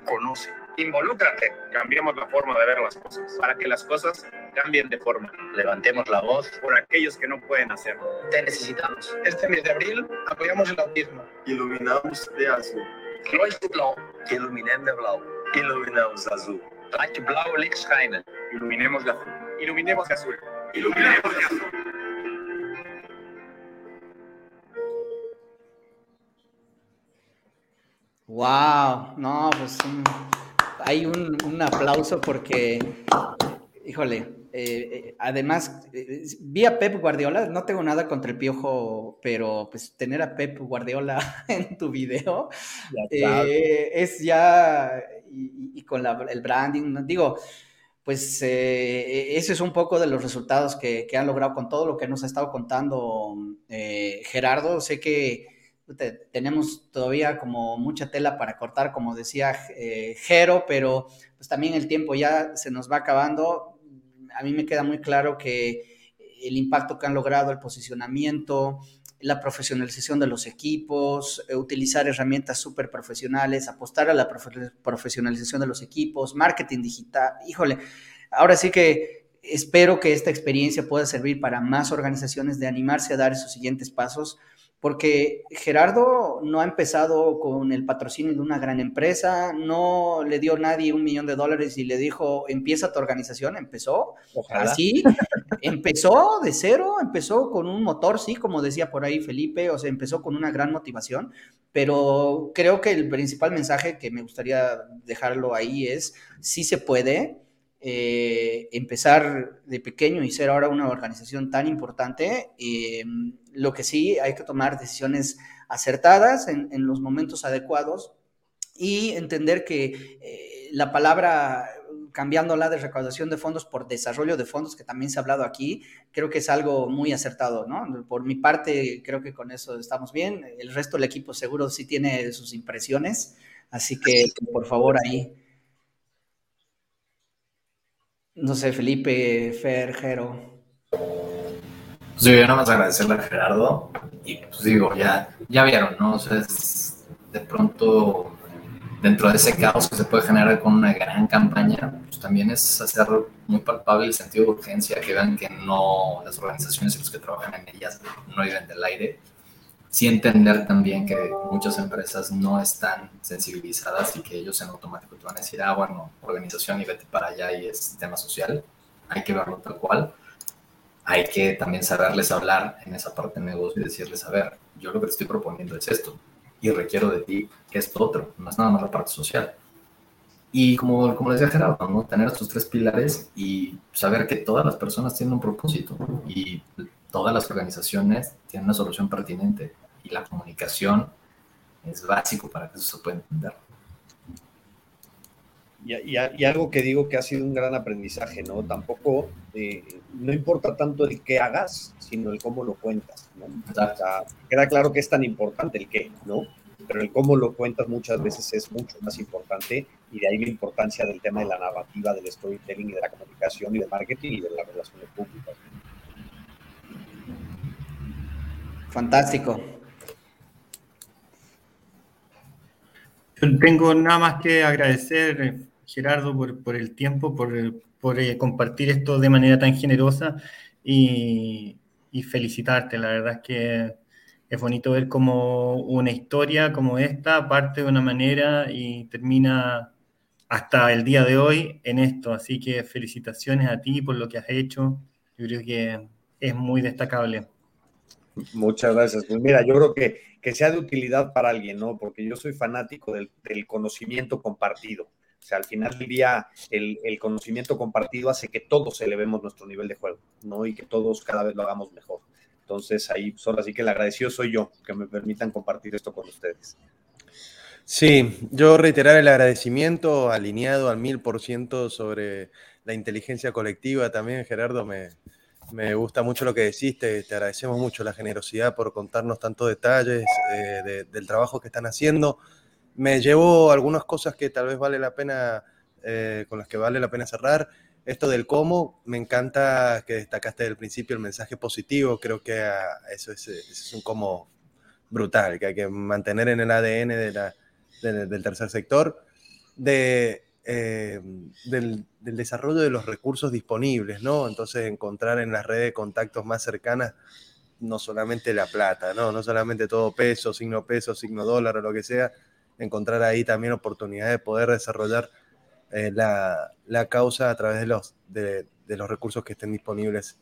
Conoce. Involúcrate. Cambiemos la forma de ver las cosas para que las cosas cambien de forma. Levantemos la voz por aquellos que no pueden hacerlo. Te necesitamos. Este mes de abril apoyamos el autismo. Iluminamos de azul. Leuchte blau. Iluminem de blau. Iluminamos azul. Laat je blauwe licht schijnen. Iluminemos de azul. Iluminemos de azul. Iluminemos de azul. Wow, no, pues hay un, un, aplauso porque, híjole, eh, eh, además, eh, vi a Pep Guardiola, no tengo nada contra el piojo, pero pues tener a Pep Guardiola en tu video es ya, y, con el branding, digo, pues eso es un poco de los resultados que, que, han logrado con todo lo que nos ha estado contando Gerardo. Sé que tenemos todavía como mucha tela para cortar, como decía Jero, pero pues también el tiempo ya se nos va acabando a mí me queda muy claro que el impacto que han logrado, el posicionamiento, la profesionalización de los equipos, eh, utilizar herramientas súper profesionales, apostar a la profesionalización de los equipos, marketing digital, híjole, ahora sí que espero que esta experiencia pueda servir para más organizaciones de animarse a dar esos siguientes pasos porque Gerardo no ha empezado con el patrocinio de una gran empresa, no le dio nadie un millón de dólares y le dijo, empieza tu organización, empezó. Así, empezó de cero, empezó con un motor, sí, como decía por ahí Felipe, o sea, empezó con una gran motivación, pero creo que el principal mensaje que me gustaría dejarlo ahí es, sí se puede, eh, empezar de pequeño y ser ahora una organización tan importante. lo que sí, hay que tomar decisiones acertadas en, en los momentos adecuados y entender que eh, la palabra cambiándola de recaudación de fondos por desarrollo de fondos, que también se ha hablado aquí, creo que es algo muy acertado, ¿no? Por mi parte, creo que con eso estamos bien. El resto del equipo seguro sí tiene sus impresiones, así que por favor ahí. No sé, Felipe, Fer, Jero. Pues yo nada más agradecerle a Gerardo y pues digo, ya, ya vieron, ¿no? O sea, es de pronto dentro de ese caos que se puede generar con una gran campaña, pues también es hacer muy palpable el sentido de urgencia, que vean que no, las organizaciones y los que trabajan en ellas no viven del aire. Sí entender también que muchas empresas no están sensibilizadas y que ellos en automático te van a decir, ah, bueno, organización y vete para allá y es tema social. Hay que verlo tal cual. Hay que también saberles hablar en esa parte de negocio y decirles, a ver, yo lo que te estoy proponiendo es esto y requiero de ti esto otro, no es nada más la parte social. Y como, como decía Gerardo, ¿no? tener estos tres pilares y saber que todas las personas tienen un propósito y todas las organizaciones tienen una solución pertinente y la comunicación es básico para que eso se pueda entender. Y, y, algo que digo que ha sido un gran aprendizaje, ¿no? Tampoco, eh, no importa tanto el qué hagas, sino el cómo lo cuentas, ¿no? O sea, queda claro que es tan importante el qué, ¿no? Pero el cómo lo cuentas muchas veces es mucho más importante y de ahí la importancia del tema de la narrativa, del storytelling y de la comunicación y del marketing y de las relaciones públicas. Fantástico. Tengo nada más que agradecer Gerardo, por, el tiempo, por, eh, compartir esto de manera tan generosa y, felicitarte. La verdad es que es bonito ver cómo una historia como esta parte de una manera y termina hasta el día de hoy en esto. Así que felicitaciones a ti por lo que has hecho. Yo creo que es muy destacable. Muchas gracias. Pues mira, yo creo que, que sea de utilidad para alguien, ¿no? Porque yo soy fanático del conocimiento compartido. O sea, al final del día, el, conocimiento compartido hace que todos elevemos nuestro nivel de juego, ¿no? Y que todos cada vez lo hagamos mejor. Entonces, ahí, solo así que el agradecido soy yo, que me permitan compartir esto con ustedes. Sí, yo reiterar el agradecimiento alineado al mil por ciento sobre la inteligencia colectiva también, Gerardo, me, me, gusta mucho lo que deciste, te agradecemos mucho la generosidad por contarnos tantos detalles eh, del trabajo que están haciendo. Me llevo algunas cosas que tal vez vale la pena, eh, con las que vale la pena cerrar. Esto del cómo, me encanta que destacaste del principio el mensaje positivo, creo que ah, eso es, un cómo brutal, que hay que mantener en el ADN del tercer sector, de, eh, del, desarrollo de los recursos disponibles, ¿no? Entonces encontrar en las redes de contactos más cercanas no solamente la plata, ¿no? No solamente todo peso, signo peso, signo dólar o lo que sea, encontrar ahí también oportunidad de poder desarrollar eh, la, causa a través de los, de, los recursos que estén disponibles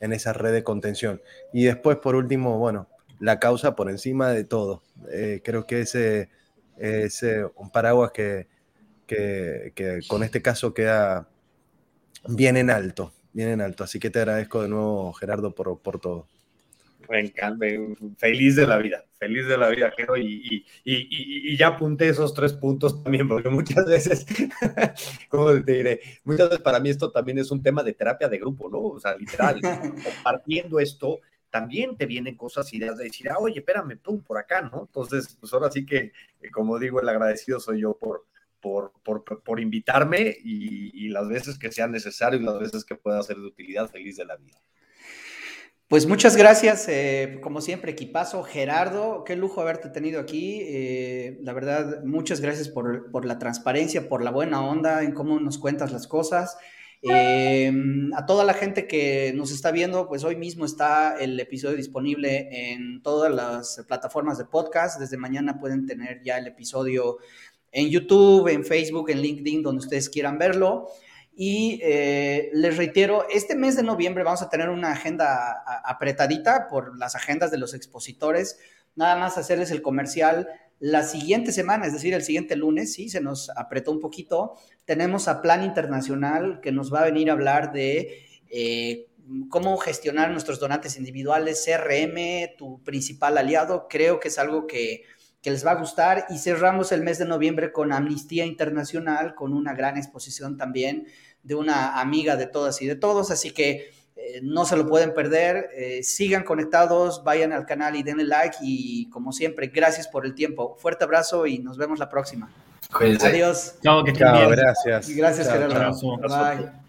en esa red de contención. Y después, por último, bueno, la causa por encima de todo. Eh, creo que ese es un paraguas que, con este caso queda bien en alto, bien en alto. Así que te agradezco de nuevo, Gerardo, por, por todo feliz de la vida, feliz de la vida, Jero, y, y, ya apunté esos tres puntos también, porque muchas veces, ¿cómo te diré? Muchas veces para mí esto también es un tema de terapia de grupo, ¿no? O sea, literal, compartiendo esto, también te vienen cosas, ideas de decir, ah, oye, espérame, pum, por acá, ¿no? Entonces, pues ahora sí que, como digo, el agradecido soy yo por, por, por, por invitarme y, y, las veces que sea necesario y las veces que pueda ser de utilidad, feliz de la vida. Pues muchas gracias, eh, como siempre, equipazo. Gerardo, qué lujo haberte tenido aquí. Eh, la verdad, muchas gracias por, la transparencia, por la buena onda en cómo nos cuentas las cosas. Eh, a toda la gente que nos está viendo, pues hoy mismo está el episodio disponible en todas las plataformas de podcast. Desde mañana pueden tener ya el episodio en YouTube, en Facebook, en LinkedIn, donde ustedes quieran verlo. Y eh, les reitero, este mes de noviembre vamos a tener una agenda apretadita por las agendas de los expositores. Nada más hacerles el comercial. La siguiente semana, es decir, el siguiente lunes, sí, se nos apretó un poquito, tenemos a Plan Internacional que nos va a venir a hablar de eh, cómo gestionar nuestros donantes individuales, CRM, tu principal aliado. Creo que es algo que, que les va a gustar. Y cerramos el mes de noviembre con Amnistía Internacional, con una gran exposición también de una amiga de todas y de todos. Así que eh, no se lo pueden perder. Eh, sigan conectados, vayan al canal y denle like. Y como siempre, gracias por el tiempo. Fuerte abrazo y nos vemos la próxima. Adiós. Chao, que estén bien. Gracias. Gracias, Chao, Gerardo. chao. Bye.